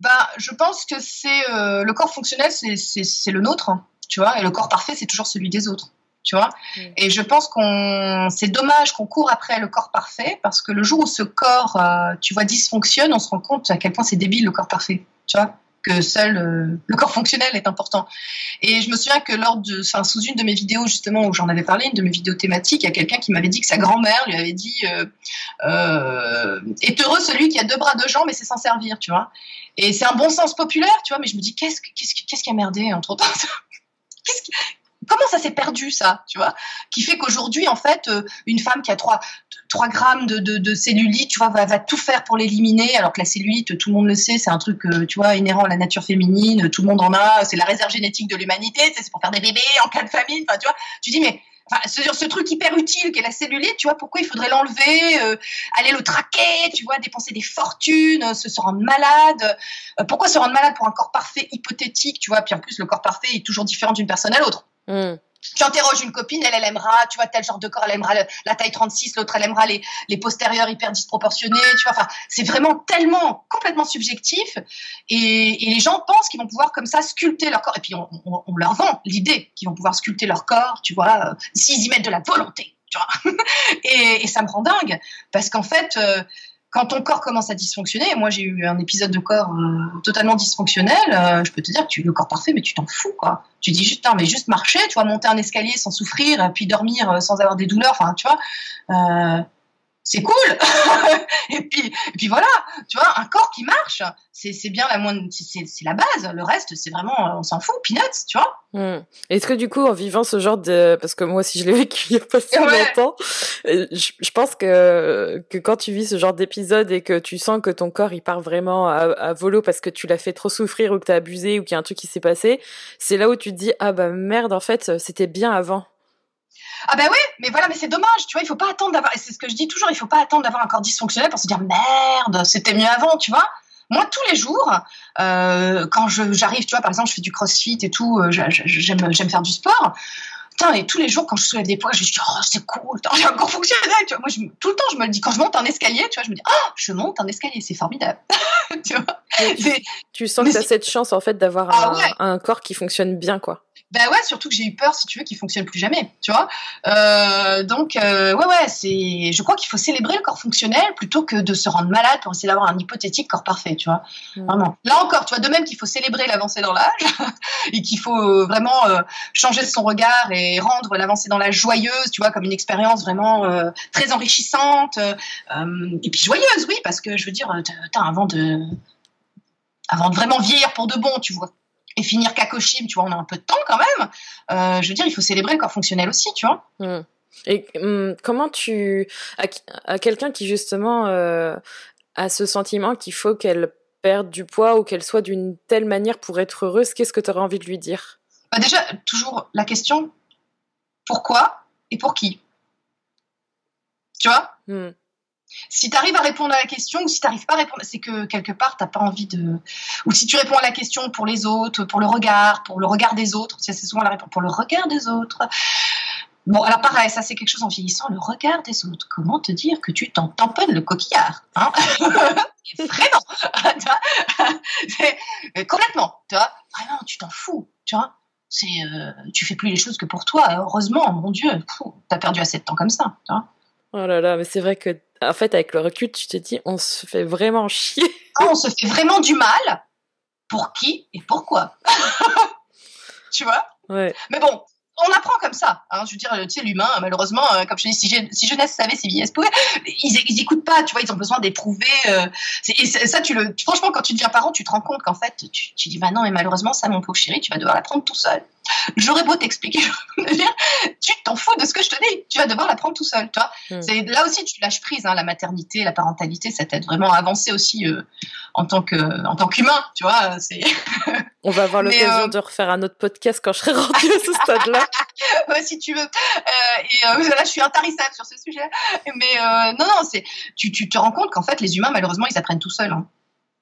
Bah, je pense que c'est le corps fonctionnel, c'est le nôtre, hein, tu vois, et le corps parfait, c'est toujours celui des autres tu vois. Mm. Et je pense qu'on, c'est dommage qu'on court après le corps parfait parce que le jour où ce corps, euh, tu vois, dysfonctionne, on se rend compte à quel point c'est débile le corps parfait, tu vois que seul euh, le corps fonctionnel est important. Et je me souviens que lors de, enfin, sous une de mes vidéos justement où j'en avais parlé, une de mes vidéos thématiques, il y a quelqu'un qui m'avait dit que sa grand-mère lui avait dit euh, est heureux celui qui a deux bras, deux jambes, mais c'est s'en servir, tu vois. Et c'est un bon sens populaire, tu vois. Mais je me dis qu'est-ce qu'est-ce qu'est-ce qui a merdé entre temps [laughs] Qu'est-ce comment ça s'est perdu ça, tu vois? Qui fait qu'aujourd'hui, en fait, euh, une femme qui a 3, 3 grammes de, de, cellulite, tu vois, va, tout faire pour l'éliminer, alors que la cellulite, tout le monde le sait, c'est un truc, euh, tu vois, inhérent à la nature féminine, tout le monde en a, c'est la réserve génétique de l'humanité, c'est pour faire des bébés en cas de famine, tu vois, tu dis, mais Enfin, ce, truc hyper utile qu'est la cellulite, tu vois, pourquoi il faudrait l'enlever, euh, aller le traquer, tu vois, dépenser des fortunes, se, rendre malade. pourquoi se rendre malade pour un corps parfait hypothétique, tu vois, puis en plus le corps parfait est toujours différent d'une personne à l'autre. Mm. Tu interroges une copine, elle, elle aimera, tu vois, tel genre de corps, elle aimera la taille 36, l'autre, elle aimera les, les postérieurs hyper disproportionnés, tu vois. Enfin, c'est vraiment tellement complètement subjectif. Et, les gens pensent qu'ils vont pouvoir comme ça sculpter leur corps. Et puis, on, leur vend l'idée qu'ils vont pouvoir sculpter leur corps, tu vois, euh, s'ils y mettent de la volonté, tu vois. [laughs] et, et, ça me rend dingue. Parce qu'en fait, euh, quand ton corps commence à dysfonctionner, moi j'ai eu un épisode de corps euh, totalement dysfonctionnel, euh, je peux te dire que tu es le corps parfait, mais tu t'en fous quoi. Tu dis juste, mais juste marcher, tu vois, monter un escalier sans souffrir, puis dormir euh, sans avoir des douleurs, enfin, tu vois. C'est cool. [laughs] et puis, et puis voilà, tu vois, un corps qui marche, c'est bien la moindre, c'est la base. Le reste, c'est vraiment, on s'en fout, peanuts, tu vois. Hmm. Est-ce que du coup, en vivant ce genre de, parce que moi aussi je l'ai vécu il y a pas si longtemps, euh, je, je, pense que que quand tu vis ce genre d'épisode et que tu sens que ton corps il part vraiment à, à volo parce que tu l'as fait trop souffrir ou que t'as abusé ou qu'il y a un truc qui s'est passé, c'est là où tu te dis ah bah merde en fait c'était bien avant. Ah ben oui, mais voilà, mais c'est dommage, tu vois, il faut pas attendre d'avoir, c'est ce que je dis toujours, il faut pas attendre d'avoir un corps dysfonctionnel pour se dire merde, c'était mieux avant, tu vois. Moi, tous les jours, euh, quand j'arrive, tu vois, par exemple, je fais du crossfit et tout, euh, j'aime faire du sport. Putain, et tous les jours, quand je soulève des poids, je me dis, oh, c'est cool, j'ai un corps fonctionnel. Tu vois, moi, je, tout le temps, je me le dis, quand je monte un escalier, tu vois, je me dis, oh, je monte un escalier, c'est formidable. [laughs] tu, vois tu, sens que tu as cette chance, en fait, d'avoir ah un, un corps qui fonctionne bien, quoi. Ben ouais, surtout que j'ai eu peur, si tu veux, qu'il fonctionne plus jamais, tu vois. Euh, donc, euh, ouais, ouais, c'est. Je crois qu'il faut célébrer le corps fonctionnel plutôt que de se rendre malade pour essayer d'avoir un hypothétique corps parfait, tu vois. Mm. Vraiment. Là encore, tu vois, de même qu'il faut célébrer l'avancée dans l'âge [laughs] et qu'il faut euh, vraiment euh, changer son regard et rendre l'avancée dans l'âge joyeuse, tu vois, comme une expérience vraiment très enrichissante et puis joyeuse, oui, parce que je veux dire, avant de avant de vraiment vieillir pour de bon, tu vois et finir Kakoshim, tu vois, on a un peu de temps quand même. Euh, je veux dire, il faut célébrer le corps fonctionnel aussi, tu vois. Hmm. Et hum, comment tu, à, quelqu'un qui justement euh, a ce sentiment qu'il faut qu'elle perde du poids ou qu'elle soit d'une telle manière pour être heureuse, qu'est-ce que tu aurais envie de lui dire? Bah Déjà, toujours la question pourquoi et pour qui? Tu vois? Hmm. Si tu arrives à répondre à la question ou si tu n'arrives pas à répondre, c'est que quelque part, tu n'as pas envie de. Ou si tu réponds à la question pour les autres, pour le regard, pour le regard des autres, c'est souvent la réponse pour le regard des autres. Bon, alors pareil, ça c'est quelque chose en vieillissant, le regard des autres. Comment te dire que tu t'en tamponnes le coquillard hein? [laughs] Vraiment Complètement, tu vois Vraiment, tu t'en fous, tu vois c'est, euh, Tu fais plus les choses que pour toi. Heureusement, mon Dieu, tu as perdu assez de temps comme ça, tu vois Oh là là, mais c'est vrai que en fait, avec le recul, tu te dis, on se fait vraiment chier. Ah, on se fait vraiment du mal. Pour qui et pourquoi [laughs] Tu vois? Ouais. Mais bon, on apprend comme ça. Hein. je veux dire, tu sais, l'humain, malheureusement, euh, comme je dis, si, si, jeunesse savait, si vieillesse pouvait, ils, ils écoutent pas, tu vois, ils ont besoin d'éprouver. Euh, et ça, tu le, franchement, quand tu deviens parent, tu te rends compte qu'en fait, tu, tu dis, bah non, mais malheureusement, ça, mon pauvre chéri, tu vas devoir l'apprendre tout seul. J'aurais beau t'expliquer, [laughs] tu t'en fous de ce que je te dis, tu vas devoir l'apprendre tout seul, tu vois. Hmm. C'est là aussi, tu lâches prise, hein, la maternité, la parentalité, ça t'aide vraiment à avancer aussi euh, en tant qu'humain, tu vois. C'est. [laughs] On va avoir l'occasion de refaire un autre podcast quand je serai rendue à ce stade-là. [laughs] ouais, si tu veux. Euh, et euh, là, je suis intarissable sur ce sujet. Mais euh, non, non, c'est tu, tu te rends compte qu'en fait, les humains, malheureusement, ils apprennent tout seuls. Hein.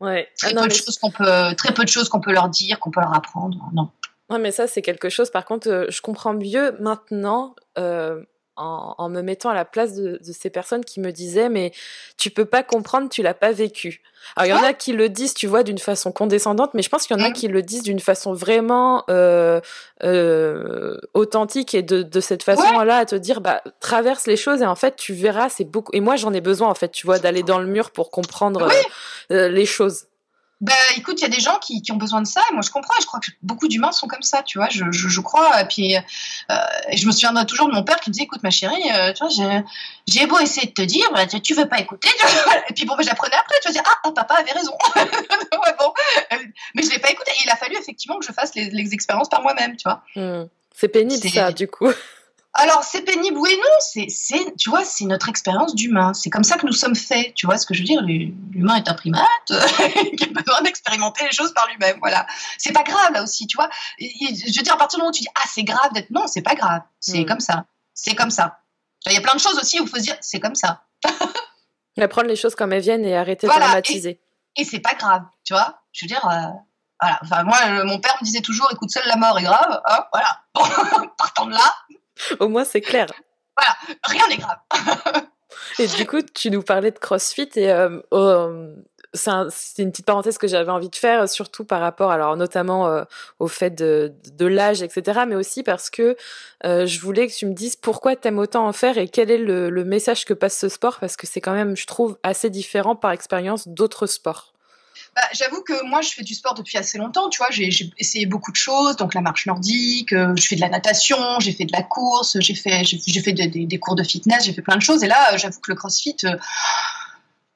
Ouais. Très, ah peu de choses qu'on peut, très peu de choses qu'on peut leur dire, qu'on peut leur apprendre. Non. Ouais, mais ça, c'est quelque chose. Par contre, je comprends mieux maintenant. Euh, en, en, me mettant à la place de, de, ces personnes qui me disaient mais tu peux pas comprendre, tu l'as pas vécu. Alors il y en a qui le disent, tu vois, d'une façon condescendante, mais je pense qu'il y en a mm. qui le disent d'une façon vraiment euh, euh, authentique et de, de cette façon-là à te dire bah traverse les choses et en fait tu verras c'est beaucoup. Et moi j'en ai besoin en fait, tu vois, d'aller dans le mur pour comprendre euh, les choses. Bah écoute, il y a des gens qui, qui, ont besoin de ça, et moi je comprends, et je crois que beaucoup d'humains sont comme ça, tu vois, je, je, je crois. Et puis, euh, je me souviens toujours de mon père qui me disait, écoute ma chérie, euh, tu vois, j'ai beau essayer de te dire, bah, tu veux pas écouter, [laughs] et puis bon, bah, j'apprenais après, tu vas dire, ah, papa avait raison. [laughs] ouais, bon. Mais je l'ai pas écouté, et il a fallu effectivement que je fasse les, les expériences par moi-même, tu vois. Hmm. C'est pénible ça, du coup. Alors, c'est pénible, oui non. C'est, tu vois, c'est notre expérience d'humain. C'est comme ça que nous sommes faits. Tu vois ce que je veux dire? L'humain est un primate [laughs] qui a besoin d'expérimenter les choses par lui-même. Voilà. C'est pas grave, là aussi, tu vois. Je veux dire, à partir du moment où tu dis, ah, c'est grave d'être. Non, c'est pas grave. C'est hmm. comme ça. C'est comme ça. Il y a plein de choses aussi où il faut se dire, c'est comme ça. [laughs] Mais prendre les choses comme elles viennent et arrêter de dramatiser. Et, c'est pas grave, tu vois. Je veux dire, euh, voilà. Enfin, moi, mon père me disait toujours, écoute, seule la mort est grave. Hein, voilà. [laughs] partant de là. [laughs] Au moins, c'est clair. Voilà, rien n'est grave. [laughs] et du coup, tu nous parlais de CrossFit et euh, euh c'est une petite parenthèse que j'avais envie de faire, surtout par rapport, alors notamment euh, au fait de, de l'âge, etc., mais aussi parce que je voulais que tu me dises pourquoi tu aimes autant en faire et quel est le, le message que passe ce sport, parce que c'est quand même, je trouve, assez différent par expérience d'autres sports. Bah, J'avoue que moi, je fais du sport depuis assez longtemps. Tu vois, j'ai essayé beaucoup de choses. Donc, la marche nordique, euh, je fais de la natation, j'ai fait de la course, j'ai fait, des cours de fitness, j'ai fait plein de choses. Et là, j'avoue que le crossfit, euh,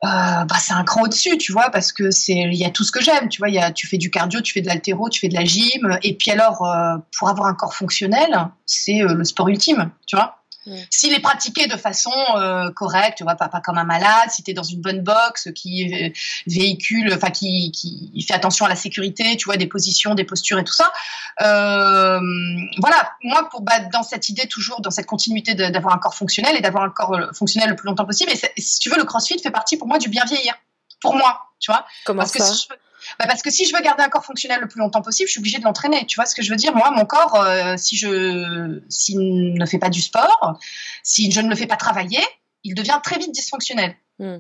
bah, c'est un cran au-dessus, tu vois, parce que c'est, il y a tout ce que j'aime, tu vois, y a, tu fais du cardio, tu fais de l'altéro, tu fais de la gym, et puis alors, pour avoir un corps fonctionnel, c'est le sport ultime, tu vois. S'il est pratiqué de façon euh, correcte, tu vois, pas, pas comme un malade, si tu es dans une bonne box qui euh, véhicule, enfin qui, qui fait attention à la sécurité, tu vois, des positions, des postures et tout ça. Euh, voilà, moi, pour, bah, dans cette idée toujours, dans cette continuité d'avoir un corps fonctionnel et d'avoir un corps fonctionnel le plus longtemps possible, et si tu veux, le CrossFit fait partie pour moi du bien vieillir. Pour moi, tu vois. Comment Parce ça? que bah parce que si je veux garder un corps fonctionnel le plus longtemps possible, je suis obligée de l'entraîner. Tu vois ce que je veux dire? Moi, mon corps, euh, si je s'il ne fait pas du sport, si je ne le fais pas travailler, il devient très vite dysfonctionnel. Hmm.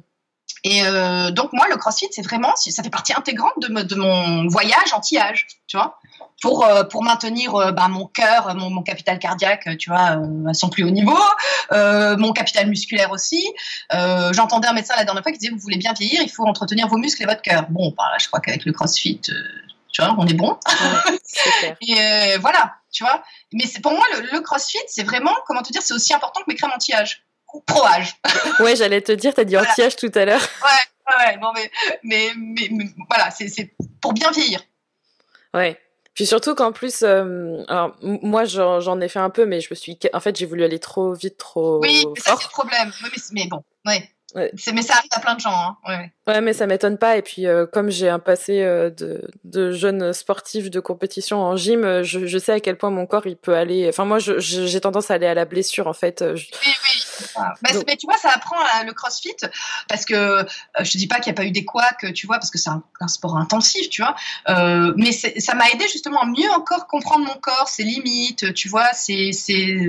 Et euh, donc moi, le CrossFit, c'est vraiment, ça fait partie intégrante de, de mon voyage anti-âge, tu vois? Pour, euh, pour maintenir euh, bah, mon cœur, mon, mon, capital cardiaque, tu vois, euh, à son plus haut niveau, mon capital musculaire aussi. J'entendais un médecin la dernière fois qui disait, vous voulez bien vieillir, il faut entretenir vos muscles et votre cœur. Bon, bah, je crois qu'avec le CrossFit, tu vois, on est bon. [laughs] et voilà, tu vois. Mais c'est pour moi, le, CrossFit, c'est vraiment, comment te dire, c'est aussi important que mes crèmes anti-âge ou pro-âge. [laughs] ouais, j'allais te dire, tu as dit anti-âge tout à l'heure. Ouais, ouais, non, mais, mais, mais, mais voilà, c'est pour bien vieillir. Ouais. Puis surtout qu'en plus, euh, alors moi j'en ai fait un peu, mais je me suis, en fait, j'ai voulu aller trop vite, trop. Oui, mais ça c'est le problème. Oui, mais, mais bon, ouais. Ouais. Mais ça arrive à plein de gens. Hein. Ouais. ouais, mais ça m'étonne pas. Et puis, euh, comme j'ai un passé euh, de, de jeune sportif de compétition en gym, euh, je, je, sais à quel point mon corps il peut aller. Enfin, moi, j'ai tendance à aller à la blessure en fait. Oui, oui. Bah, mais tu vois, ça apprend le CrossFit parce que je te dis pas qu'il n'y a pas eu des couacs, tu vois, parce que c'est un, un, sport intensif, tu vois. mais ça m'a aidé justement à mieux encore comprendre mon corps, ses limites, tu vois. C'est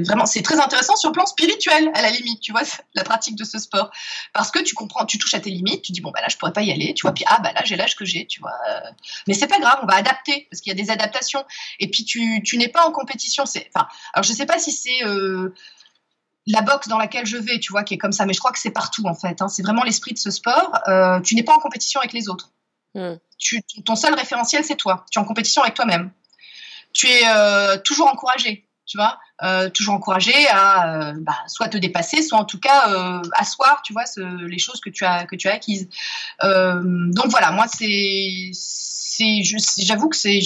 vraiment, c'est très intéressant sur le plan spirituel à la limite, tu vois, [laughs] la pratique de ce sport parce que tu comprends, tu touches à tes limites, tu dis bon bah là je pourrais pas y aller, tu vois, puis ah bah là j'ai l'âge que j'ai, tu vois. Mais c'est pas grave, on va adapter parce qu'il y a des adaptations. Et puis tu, tu n'es pas en compétition, c'est, enfin, alors je sais pas si c'est euh, la boxe dans laquelle je vais, tu vois, qui est comme ça, mais je crois que c'est partout en fait. Hein. c'est vraiment l'esprit de ce sport. Euh, tu n'es pas en compétition avec les autres. Hmm. Tu, ton seul référentiel c'est toi. Tu es en compétition avec toi-même. Tu es euh, toujours encouragé tu vois, euh, toujours encouragé à bah, soit te dépasser, soit en tout cas asseoir, tu vois, les choses que tu as que tu as acquises. donc voilà, moi c'est j'avoue que c'est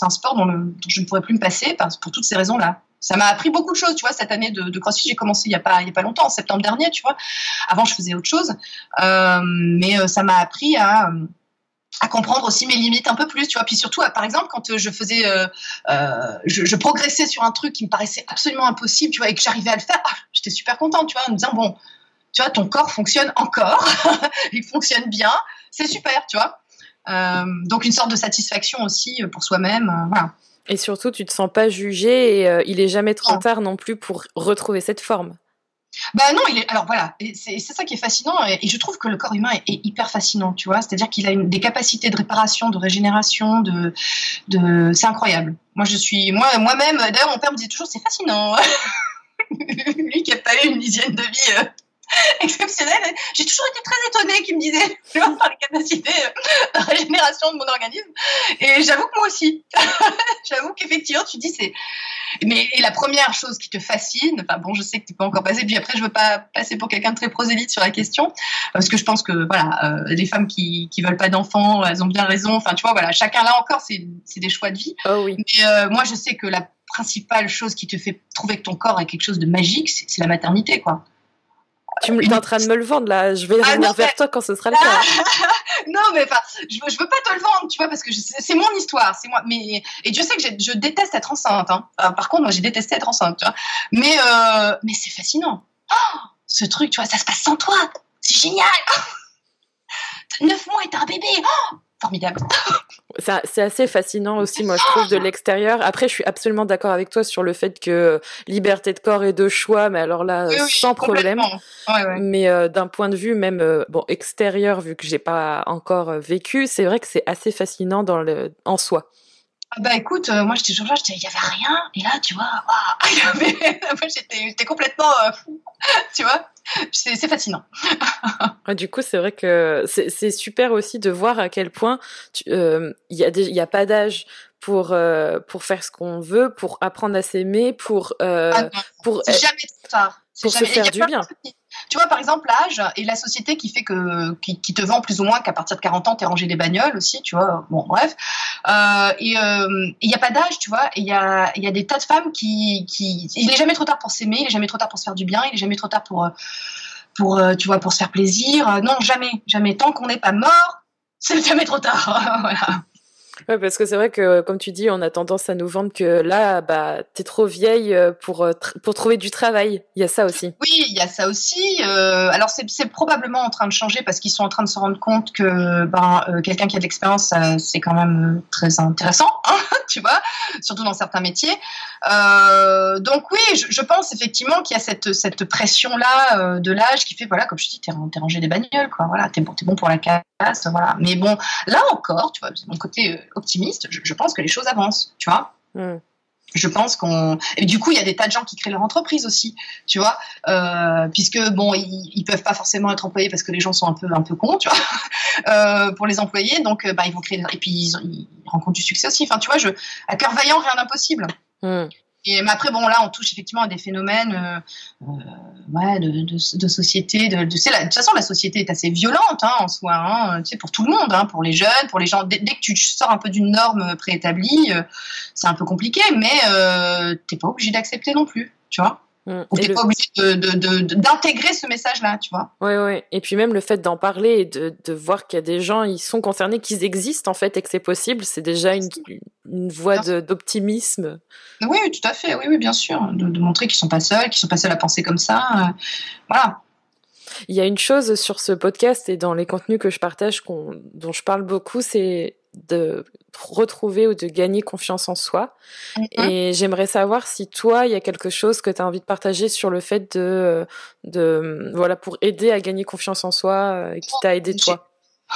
un sport dont, je ne pourrais plus me passer pour toutes ces raisons là. Ça m'a appris beaucoup de choses, tu vois. Cette année de, CrossFit, j'ai commencé il y a pas a pas longtemps, en septembre dernier, tu vois. Avant, je faisais autre chose, mais ça m'a appris à comprendre aussi mes limites un peu plus, tu vois. Puis surtout, par exemple, quand euh, je faisais, euh, euh, je, progressais sur un truc qui me paraissait absolument impossible, tu vois, et que j'arrivais à le faire, ah, j'étais super contente, tu vois, en me disant bon, tu vois, ton corps fonctionne encore, [laughs] il fonctionne bien, c'est super, tu vois. Euh, donc une sorte de satisfaction aussi pour soi-même, euh, voilà. Et surtout, tu te sens pas jugé et il est jamais trop tard non plus pour retrouver cette forme. Bah non, il est. Alors voilà, c'est ça qui est fascinant et, je trouve que le corps humain est, hyper fascinant, tu vois. C'est-à-dire qu'il a une, des capacités de réparation, de régénération, de, de... c'est incroyable. Moi, je suis, moi, moi-même. D'ailleurs, mon père me disait toujours, c'est fascinant. [laughs] Lui qui a pas eu une hygiène de vie euh, [laughs] exceptionnel. J'ai toujours été très étonnée qu'il me disait [laughs] par les capacités de régénération de mon organisme. Et j'avoue que moi aussi. [laughs] j'avoue qu'effectivement, tu dis c'est. Mais et la première chose qui te fascine, enfin bon, je sais que tu peux encore passer, puis après, je veux pas passer pour quelqu'un de très prosélyte sur la question, parce que je pense que voilà, euh, les femmes qui qui veulent pas d'enfants, elles ont bien raison. Enfin, tu vois, voilà, chacun là encore, c'est des choix de vie. Oh oui. Mais euh, moi, je sais que la principale chose qui te fait trouver que ton corps est quelque chose de magique, c'est la maternité, quoi. Tu es en train de me le vendre là. Je vais ah, revenir vers toi quand ce sera le cas. [laughs] non, mais enfin, je, je veux pas te le vendre, tu vois, parce que c'est mon histoire, c'est moi. Mais et Dieu sait que je déteste être enceinte. Hein. Par contre, moi, j'ai détesté être enceinte, tu vois. Mais euh, mais c'est fascinant. Oh, ce truc, tu vois, ça se passe sans toi. C'est génial. Neuf mois et t'as un bébé. Oh, formidable. C'est assez fascinant aussi, moi, je trouve, de l'extérieur. Après, je suis absolument d'accord avec toi sur le fait que liberté de corps et de choix, mais alors là, sans problème. Mais euh, d'un point de vue même euh, bon extérieur, vu que j'ai pas encore euh, vécu, c'est vrai que c'est assez fascinant dans le en soi. Ah bah écoute, moi j'étais toujours là, il y avait rien, et là tu vois, [laughs] moi j'étais complètement fou, [laughs] tu vois? c'est fascinant. [laughs] du coup, c'est vrai que c'est super aussi de voir à quel point il n'y a, y a pas d'âge pour pour faire ce qu'on veut, pour apprendre à s'aimer, pour ah pour jamais tard. Pour se faire du bien. Tu vois, par exemple, l'âge et la société qui fait que, qui, te vend plus ou moins qu'à partir de 40 ans, t'es rangé les bagnoles aussi, tu vois. Bon, bref. Euh, et il euh, n'y a pas d'âge, tu vois. Il y a, y a des tas de femmes qui, qui. Il est jamais trop tard pour s'aimer, il est jamais trop tard pour se faire du bien, il est jamais trop tard pour, pour tu vois, pour se faire plaisir. Non, jamais, jamais. Tant qu'on n'est pas mort, [laughs] c'est jamais trop tard. [laughs] voilà. Ouais, parce que c'est vrai que, comme tu dis, on a tendance à nous vendre que là, bah, t'es trop vieille euh, pour, euh, pour trouver du travail. Il y a ça aussi. Oui, il y a ça aussi. Euh, alors, c'est probablement en train de changer parce qu'ils sont en train de se rendre compte que ben, euh, quelqu'un qui a de l'expérience, c'est quand même très intéressant, hein, [laughs] tu vois, surtout dans certains métiers. Euh, donc, oui, je, je pense effectivement qu'il y a cette, cette pression-là de l'âge qui fait, voilà, comme je dis, t'es rangé des bagnoles, quoi. Voilà, t'es bon, es bon pour la casse, voilà. Mais bon, là encore, tu vois, mon côté optimiste, je, pense que les choses avancent, tu vois. Hmm. Je pense qu'on et du coup il y a des tas de gens qui créent leur entreprise aussi, tu vois, euh, puisque bon ils, ils, peuvent pas forcément être employés parce que les gens sont un peu un peu cons, tu vois, [laughs] euh, pour les employer, donc bah ils vont créer et puis ils, rencontrent du succès aussi. Enfin tu vois, je à cœur vaillant rien d'impossible. Hmm. Et, mais après, bon, là, on touche effectivement à des phénomènes euh, euh de, société. De, de, la, de toute façon, la société est assez violente hein, en soi, hein, tu sais, pour tout le monde, hein, pour les jeunes, pour les gens. Dès, que tu sors un peu d'une norme préétablie, euh, c'est un peu compliqué, mais euh, t'es pas obligé d'accepter non plus, tu vois. Mmh. Ou t'es pas obligé d'intégrer ce message-là, tu vois. Oui, oui. Et puis même le fait d'en parler et de, de voir qu'il y a des gens, ils sont concernés, qu'ils existent en fait et que c'est possible, c'est déjà une, une voie d'optimisme. Oui, tout à fait. Oui, oui, bien sûr. De, montrer qu'ils sont pas seuls, qu'ils sont pas seuls à penser comme ça. Euh, voilà. Il y a une chose sur ce podcast et dans les contenus que je partage dont je parle beaucoup, c'est de retrouver ou de gagner confiance en soi. Et j'aimerais savoir si toi, il y a quelque chose que tu as envie de partager sur le fait de, de voilà, pour aider à gagner confiance en soi, euh, qui t'a aidé toi.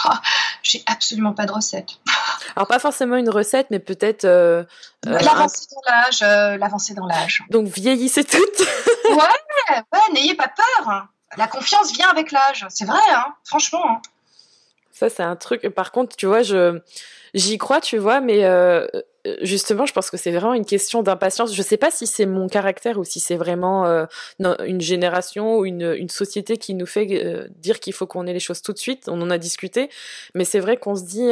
Ah, j'ai absolument pas de recette. [laughs] Alors pas forcément une recette, mais peut-être euh, euh l'avancée dans l'âge, euh, l'avancée dans l'âge. Donc vieillissez toutes. ouais, ouais, n'ayez pas peur. La confiance vient avec l'âge, c'est vrai, hein, franchement. Hein. Ça c'est un truc. Par contre, tu vois, je j'y crois, tu vois, mais euh, justement, je pense que c'est vraiment une question d'impatience. Je sais pas si c'est mon caractère ou si c'est vraiment euh, une génération ou une, une, société qui nous fait euh, dire qu'il faut qu'on ait les choses tout de suite. On en a discuté, mais c'est vrai qu'on se dit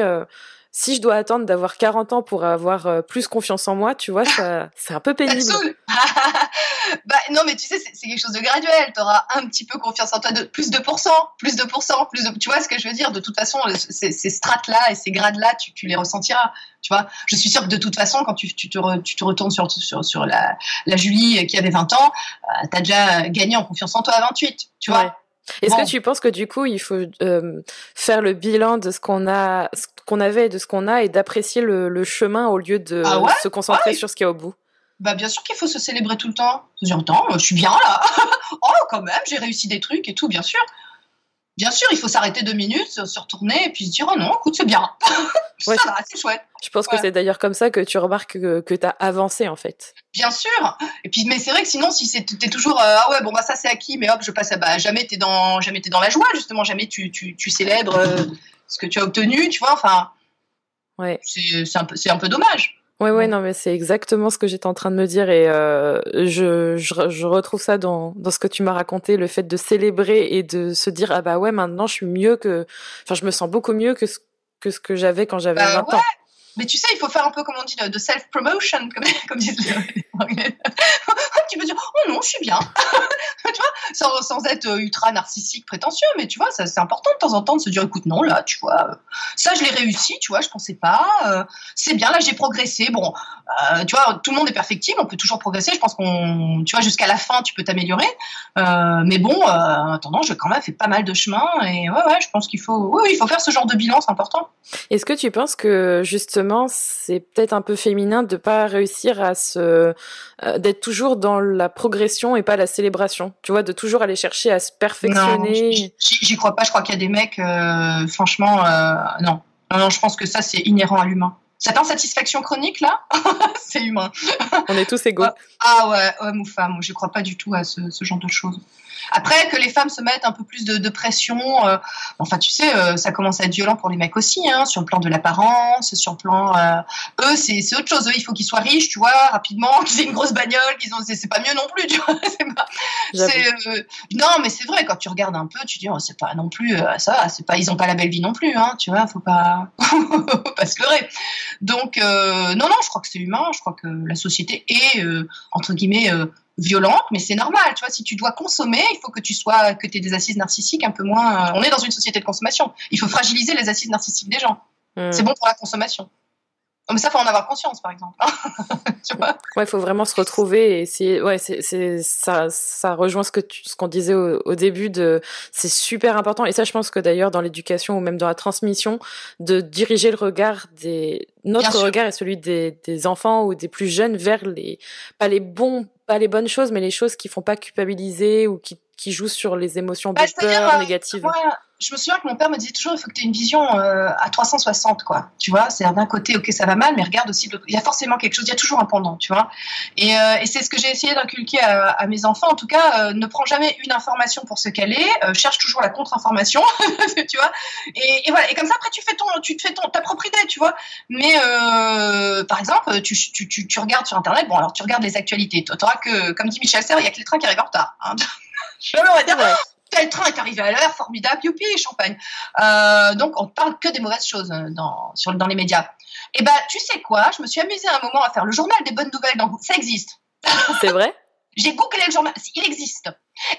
si je dois attendre d'avoir 40 ans pour avoir euh, plus confiance en moi, tu vois, ça, [laughs] c'est un peu pénible. [laughs] bah, non, mais tu sais, c'est, quelque chose de graduel. Tu auras un petit peu confiance en toi, de plus de pourcents, plus de pourcents, plus de, tu vois ce que je veux dire? De toute façon, ces, ces strates-là et ces grades-là, tu, tu, les ressentiras. Tu vois, je suis sûre que de toute façon, quand tu, tu, te, tu te retournes sur, sur, sur la, la Julie qui avait 20 ans, euh, tu as déjà gagné en confiance en toi à 28, tu vois? Est-ce que tu penses que du coup, il faut euh, faire le bilan de ce qu'on a, ce qu'on avait et de ce qu'on a, et d'apprécier le, le, chemin au lieu de ah se concentrer sur ce qu'il y a au bout? Bah bien sûr qu'il faut se célébrer tout le temps. Se dire, attends, je suis bien là. [laughs] oh, quand même, j'ai réussi des trucs et tout, bien sûr. Bien sûr, il faut s'arrêter deux minutes, se retourner et puis se dire oh non, écoute, c'est bien. [laughs] ça va, c'est chouette. Je pense que c'est d'ailleurs comme ça que tu remarques que, que tu as avancé en fait. Bien sûr. Et puis, mais c'est vrai que sinon, si t'es toujours euh, ah ouais bon bah ça c'est acquis, mais hop je passe à bah jamais dans jamais es dans la joie justement, jamais tu tu, tu célèbres euh, ce que tu as obtenu, tu vois. Enfin, ouais. C'est un peu un peu dommage. Ouais, ouais, non, mais c'est exactement ce que j'étais en train de me dire et euh, je, je, je, retrouve ça dans, dans ce que tu m'as raconté, le fait de célébrer et de se dire ah bah ouais, maintenant je suis mieux que, enfin je me sens beaucoup mieux que ce que ce que j'avais quand j'avais bah, 20 ans. Mais tu sais, il faut faire un peu, comme on dit, de self-promotion, comme, [laughs] comme disent les Anglais. [laughs] tu peux dire, oh non, je suis bien. [laughs] tu vois, sans, être ultra narcissique, prétentieux, mais tu vois, c'est important de temps en temps de se dire, écoute, non, là, tu vois, ça, je l'ai réussi, tu vois, je pensais pas. Euh, c'est bien, là, j'ai progressé. Bon, euh, tu vois, tout le monde est perfectible, on peut toujours progresser. Je pense qu'on, tu vois, jusqu'à la fin, tu peux t'améliorer. Euh, mais bon, euh, en attendant, j'ai quand même fait pas mal de chemin. Et ouais, ouais, je pense qu'il faut, il faut faire ce genre de bilan, c'est important. Est-ce que tu penses que, justement, c'est peut-être un peu féminin de pas réussir à se euh, d'être toujours dans la progression et pas la célébration. Tu vois, de toujours aller chercher à se perfectionner. J'y crois pas. Je crois qu'il y a des mecs, euh, franchement, euh, non. non. je pense que ça c'est inhérent à l'humain. cette insatisfaction chronique là, [laughs] c'est humain. On est tous égaux. Ah ouais, homme ou femme, je crois pas du tout à ce, genre de choses. Après que les femmes se mettent un peu plus de, pression, euh, enfin tu sais, euh, ça commence à être violent pour les mecs aussi, hein, sur le plan de l'apparence, sur le plan, euh, eux c'est autre chose, eux il faut qu'ils soient riches, tu vois, rapidement, [laughs] qu'ils aient une grosse bagnole, qu'ils ont, c'est pas mieux non plus, tu vois. [laughs] non mais c'est vrai quand tu regardes un peu, tu dis oh, c'est pas non plus ça, c'est pas, ils ont pas la belle vie non plus, hein, tu vois, faut pas, faut [laughs] pas se leurrer. Donc, non, non, je crois que c'est humain. Je crois que la société est, entre guillemets, violente, mais c'est normal. Tu vois, si tu dois consommer, il faut que tu sois, que tu aies des assises narcissiques un peu moins. on est dans une société de consommation. Il faut fragiliser les assises narcissiques des gens. Hmm. C'est bon pour la consommation. Mais ça, faut en avoir conscience, par exemple. [laughs] tu vois? Ouais, il faut vraiment se retrouver et c'est, ouais, c'est, ça, ça rejoint ce que ce qu'on disait au, début de, c'est super important. Et ça, je pense que d'ailleurs, dans l'éducation ou même dans la transmission, de diriger le regard des, notre regard et celui des, des enfants ou des plus jeunes vers les, pas les bons, pas les bonnes choses, mais les choses qui font pas culpabiliser ou qui, qui jouent sur les émotions de bah, peur, euh, négatives. je me souviens que mon père me disait toujours il faut que tu aies une vision euh, à 360 quoi. Tu vois c'est d'un côté ok ça va mal mais regarde aussi il y a forcément quelque chose il y a toujours un pendant tu vois. Et, euh, et c'est ce que j'ai essayé d'inculquer à, mes enfants. En tout cas euh, ne prends jamais une information pour ce qu'elle est cherche toujours la contre-information [laughs] tu vois. Et, et, voilà. Et comme ça après tu fais ton tu te fais ton ta propre idée tu vois. Mais par exemple tu, tu, tu, tu, regardes sur internet bon alors tu regardes les actualités. Tu auras que comme dit Michel Serres il y a que les trains qui arrivent en retard hein. [laughs] dire tel train est arrivé à l'heure, formidable, youpi, champagne. Euh, donc, on parle que des mauvaises choses euh, dans, sur, dans les médias. Et eh ben, tu sais quoi? Je me suis amusée un moment à faire le journal des bonnes nouvelles dans Ça existe. C'est vrai? [laughs] J'ai googlé le journal, il existe.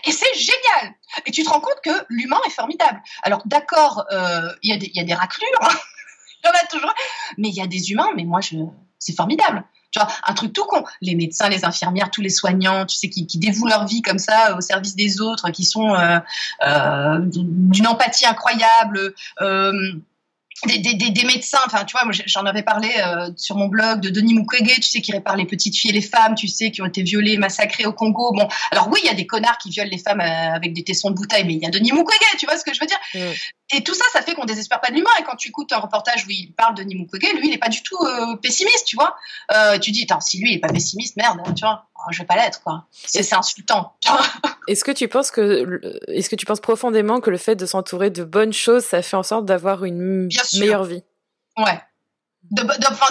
Et c'est génial. Et tu te rends compte que l'humain est formidable. Alors, d'accord, euh, il y, y, a des raclures, hein. [laughs] il y en a toujours, mais il y a des humains, mais moi, je, c'est formidable. Tu vois, un truc tout con. Les médecins, les infirmières, tous les soignants, tu sais, qui, qui dévouent leur vie comme ça au service des autres, qui sont euh, euh, d'une empathie incroyable. Euh, des, des, des, médecins, enfin tu vois, j'en avais parlé euh, sur mon blog de Denis Mukwege, tu sais, qui répare les petites filles et les femmes, tu sais, qui ont été violées, massacrées au Congo. Bon, alors oui, il y a des connards qui violent les femmes euh, avec des tessons de bouteille, mais il y a Denis Mukwege, tu vois ce que je veux dire? Mm. Et tout ça, ça fait qu'on désespère pas de l'humain. Et quand tu écoutes un reportage où il parle de Denis Mukwege, lui, il est pas du tout euh, pessimiste, tu vois. tu dis, si lui, il est pas pessimiste, merde, tu vois, je vais pas l'être, quoi. C'est insultant. [laughs] Est-ce que tu penses que, est-ce que tu penses profondément que le fait de s'entourer de bonnes choses, ça fait en sorte d'avoir une meilleure vie? Ouais. De,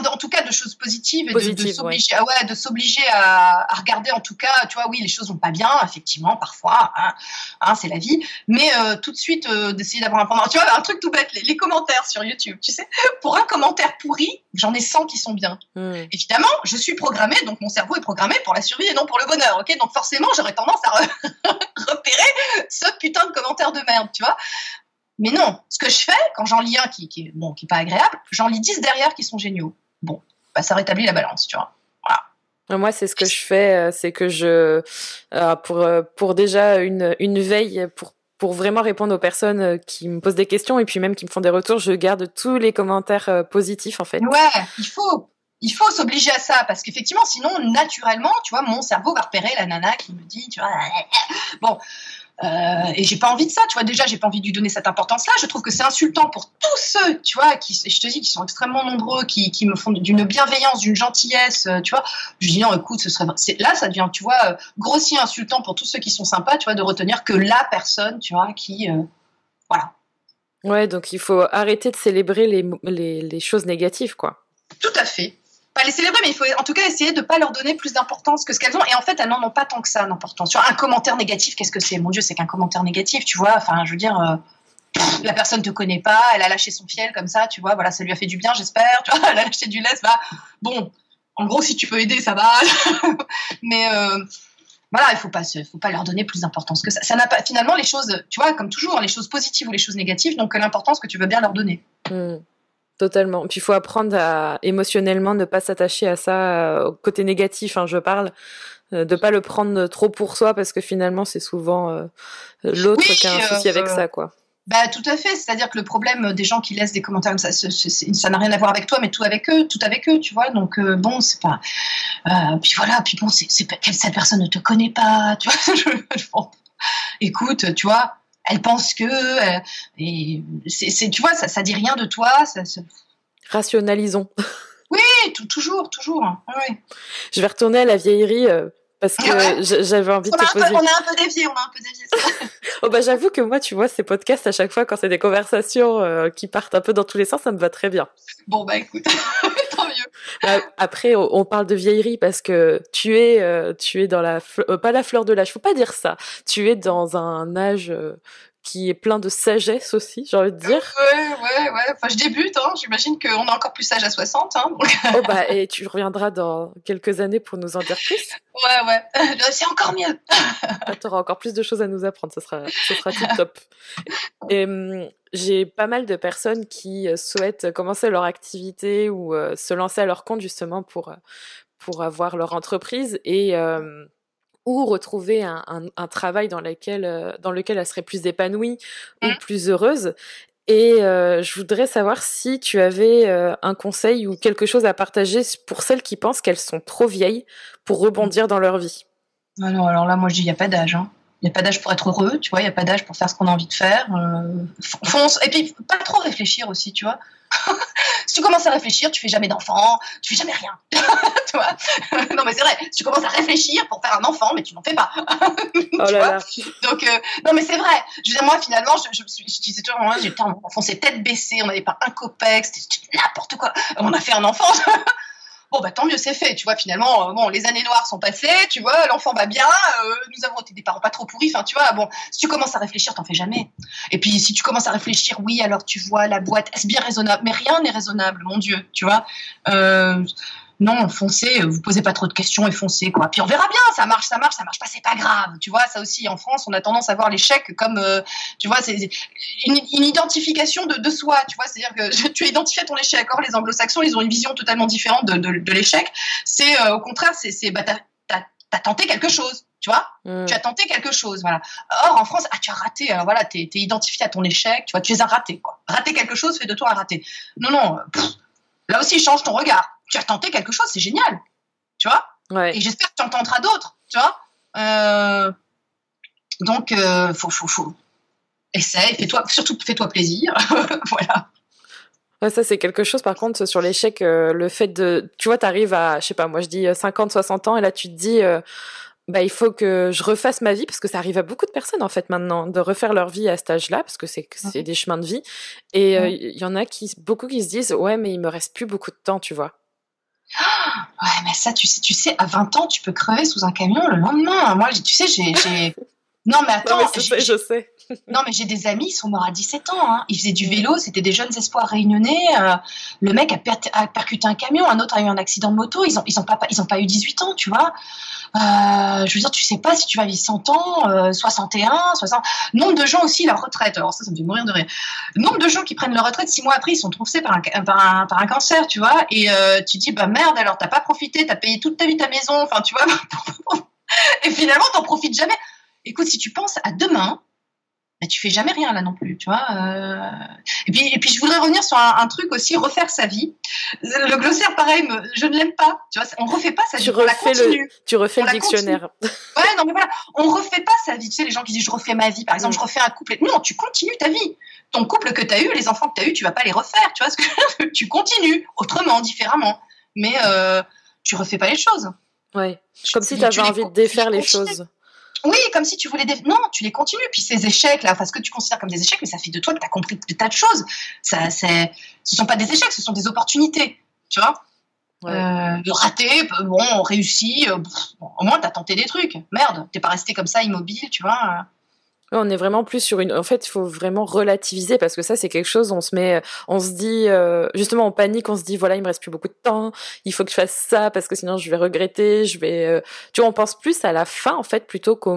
en tout cas de choses positives et de, s'obliger ah ouais, de s'obliger à, regarder en tout cas tu vois oui les choses vont pas bien effectivement parfois hein, hein, c'est la vie. Mais euh, tout de suite euh, d'essayer d'avoir un pendant tu vois un truc tout bête les, commentaires sur YouTube tu sais. Pour un commentaire pourri j'en ai 100 qui sont bien. Hmm. évidemment je suis programmée donc mon cerveau est programmé pour la survie et non pour le bonheur ok? Donc forcément j'aurais tendance à [laughs] repérer ce putain de commentaire de merde tu vois? Mais non, ce que je fais, quand j'en lis un qui, qui, bon, qui est pas agréable, j'en lis dix derrière qui sont géniaux. Bon, bah, ça rétablit la balance, tu vois. Voilà. Moi, c'est ce que je fais, euh, c'est que je, euh, pour, euh, pour déjà une, une veille, pour, pour vraiment répondre aux personnes qui me posent des questions et puis même qui me font des retours, je garde tous les commentaires positifs, en fait. Ouais, il faut. Il faut s'obliger à ça parce qu'effectivement, sinon, naturellement, tu vois, mon cerveau va repérer la nana qui me dit, tu vois, [laughs] bon, euh, et j'ai pas envie de ça, tu vois. Déjà, j'ai pas envie de lui donner cette importance-là. Je trouve que c'est insultant pour tous ceux, tu vois, qui, je te dis, qui sont extrêmement nombreux, qui, qui me font d'une bienveillance, d'une gentillesse, euh, tu vois. Je dis non, écoute, ce serait, là, ça devient, tu vois, euh, grossier, insultant pour tous ceux qui sont sympas, tu vois, de retenir que la personne, tu vois, qui, voilà. Ouais, donc il faut arrêter de célébrer les, les, les choses négatives, quoi. Tout à fait pas les célébrer, mais il faut en tout cas essayer de ne pas leur donner plus d'importance que ce qu'elles ont. Et en fait, elles n'en ont pas tant que ça d'importance. Sur un commentaire négatif, qu'est-ce que c'est? Mon Dieu, c'est qu'un commentaire négatif, tu vois. Enfin, je veux dire, euh, la personne te connaît pas, elle a lâché son fiel comme ça, tu vois. Voilà, ça lui a fait du bien, j'espère. Tu vois, [laughs] elle a lâché du lait, bah bon. En gros, si tu peux aider, ça va. [laughs] mais euh, voilà, il faut faut pas leur donner plus d'importance que ça. Ça n'a pas finalement les choses, tu vois, comme toujours, les choses positives ou les choses négatives, donc l'importance que tu veux bien leur donner. Hmm. Totalement. Puis il faut apprendre à émotionnellement ne pas s'attacher à ça, euh, au côté négatif, hein, je parle, euh, de pas le prendre trop pour soi parce que finalement c'est souvent euh, l'autre qui a un souci avec ça, quoi. Bah tout à fait. C'est-à-dire que le problème des gens qui laissent des commentaires comme ça, ça n'a rien à voir avec toi, mais tout avec eux, tout avec eux, tu vois. Donc bon, c'est pas. puis voilà. Puis bon, c'est cette personne ne te connaît pas, tu vois. [laughs] écoute, tu vois elle pense que euh, et c'est tu vois ça ça dit rien de toi ça, rationalisons oui toujours, toujours. Oui. Je vais retourner à la vieillerie. Parce que j'avais envie de te poser. on a un peu dévié, on a un peu dévié. [laughs] oh bah j'avoue que moi, tu vois, ces podcasts à chaque fois quand c'est des conversations euh, qui partent un peu dans tous les sens, ça me va très bien. Bon bah écoute, [laughs] Bah, après, on parle de vieillerie parce que tu es, euh, tu es dans la, euh, pas la fleur de l'âge, faut pas dire ça. Tu es dans un âge qui est plein de sagesse aussi, j'ai envie de dire. Ouais, ouais, ouais. Enfin, je débute, hein. j'imagine qu'on est encore plus sage à 60. Hein, [laughs] oh, bah, et tu reviendras dans quelques années pour nous en dire plus. Ouais, ouais. C'est encore mieux. tu auras encore plus de choses à nous apprendre, ce sera, ce sera top. [laughs] Et hum, j'ai pas mal de personnes qui euh, souhaitent commencer leur activité ou euh, se lancer à leur compte justement pour, euh, pour avoir leur entreprise. Et. Euh, ou retrouver un, un, travail dans lequel, dans lequel elle serait plus épanouie ou plus heureuse. Et euh, je voudrais savoir si tu avais euh, un conseil ou quelque chose à partager pour celles qui pensent qu'elles sont trop vieilles pour rebondir dans leur vie. Alors, alors là, moi je dis, il n'y a pas d'âge. Hein. Il n'y a pas d'âge pour être heureux, tu vois, il n'y a pas d'âge pour faire ce qu'on a envie de faire. fonce. Et puis, pas trop réfléchir aussi, tu vois. [laughs] si tu commences à réfléchir, tu fais jamais d'enfant, tu fais jamais rien. [laughs] tu vois [laughs] non, mais c'est vrai, si tu commences à réfléchir pour faire un enfant, mais tu n'en fais pas. oh là là. Donc, euh, non, mais c'est vrai. Je veux dire, moi, finalement, je, je, je disais toujours, moi, un enfant, c'est tête baissée, on n'avait pas un copec, c'était n'importe quoi. On a fait un enfant. Bon bah tant mieux c'est fait. Tu vois finalement euh, bon les années noires sont passées tu vois l'enfant va bien euh, nous avons été des parents pas trop pourris tu vois bon si tu commences à réfléchir t'en fais jamais. Et puis si tu commences à réfléchir oui alors tu vois la boîte est-ce bien raisonnable? Mais rien n'est raisonnable mon dieu tu vois euh, non, foncez, vous posez pas trop de questions et foncez quoi. Puis on verra bien, ça marche, ça marche, ça marche pas, c'est pas grave. Tu vois, ça aussi en France, on a tendance à voir l'échec comme, euh, tu vois, c'est une, identification de, soi. Tu vois, c'est-à-dire que tu as identifié ton échec. Or, les Anglo-Saxons, ils ont une vision totalement différente de, l'échec. C'est euh, au contraire, c'est, bah, t'as, as, tenté quelque chose. Tu vois, mm. tu as tenté quelque chose, voilà. Or en France, ah tu as raté, alors voilà, t'es, es identifié à ton échec, tu vois, tu les as ratés quoi. Rater quelque chose fait de toi un raté. Non non, là aussi change ton regard tu as tenté quelque chose, c'est génial. Tu vois? Et j'espère que tu en tenteras d'autres. Tu vois? Euh, Donc, euh, faut, faut, faut. Essaye, fais-toi, surtout fais-toi plaisir. [laughs] voilà. ça, c'est quelque chose, par contre, sur l'échec, euh, le fait de. Tu vois, tu arrives à, je sais pas, moi, je dis 50, 60 ans, et là, tu te dis. bah, il faut que je refasse ma vie parce que ça arrive à beaucoup de personnes en fait maintenant de refaire leur vie à cet âge-là parce que c'est c'est des chemins de vie et il y en a qui beaucoup qui se disent ouais mais il me reste plus beaucoup de temps tu vois Ouais, mais ça, tu sais, tu sais, à 20 ans, tu peux crever sous un camion le lendemain. Moi, tu sais, j'ai. Non, mais attends. je, sais, je sais. Non, mais j'ai des amis, ils sont morts à 17 ans. Hein. Ils faisaient du vélo, c'était des jeunes espoirs réunionnais. Euh, le mec a, percuté un camion, un autre a eu un accident de moto. Ils n'ont ils ont pas, ils ont pas eu 18 ans, tu vois. Euh, je veux dire, tu sais pas si tu vas vivre 100 ans, 61, 60. Nombre de gens aussi, leur retraite. Alors ça, ça me fait mourir de rire. Nombre de gens qui prennent leur retraite, six mois après, ils sont troussés par un, par un, cancer, tu vois. Et euh, tu dis, bah merde, alors t'as pas profité, t'as payé toute ta vie ta maison, enfin, tu vois. [laughs] et finalement, t'en profites jamais. Écoute, si tu penses à demain, bah, tu fais jamais rien là non plus, tu vois. Euh. Et puis, et puis je voudrais revenir sur un, truc aussi, refaire sa vie. Le glossaire, pareil, je ne l'aime pas. Tu vois, on refait pas sa vie, tu on la continue. tu refais le dictionnaire. [laughs] Ouais, non mais voilà, on refait pas sa vie. Tu sais, les gens qui disent je refais ma vie, par exemple, je refais un couple. Non, tu continues ta vie. Ton couple que tu as eu, les enfants que tu as eu, tu vas pas les refaire. Tu vois, que [laughs] tu continues autrement, différemment. Mais euh, tu refais pas les choses. Ouais. Comme si tu avais envie de défaire les choses. Oui, comme si tu voulais. Non, tu les continues. Puis ces échecs, là, enfin, ce que tu considères comme des échecs, mais ça fait de toi que tu as compris des tas de choses. Ça, c'est... Ce sont pas des échecs, ce sont des opportunités. Tu vois ouais. euh, Rater, bon, réussi. Euh, au moins, tu as tenté des trucs. Merde, t'es pas resté comme ça immobile, tu vois on est vraiment plus sur une. En fait, il faut vraiment relativiser parce que ça, c'est quelque chose. On se met, on se dit, euh, justement, en panique. On se dit, voilà, il me reste plus beaucoup de temps. Il faut que je fasse ça parce que sinon, je vais regretter. Je vais. Euh, tu vois, on pense plus à la fin en fait plutôt qu'au.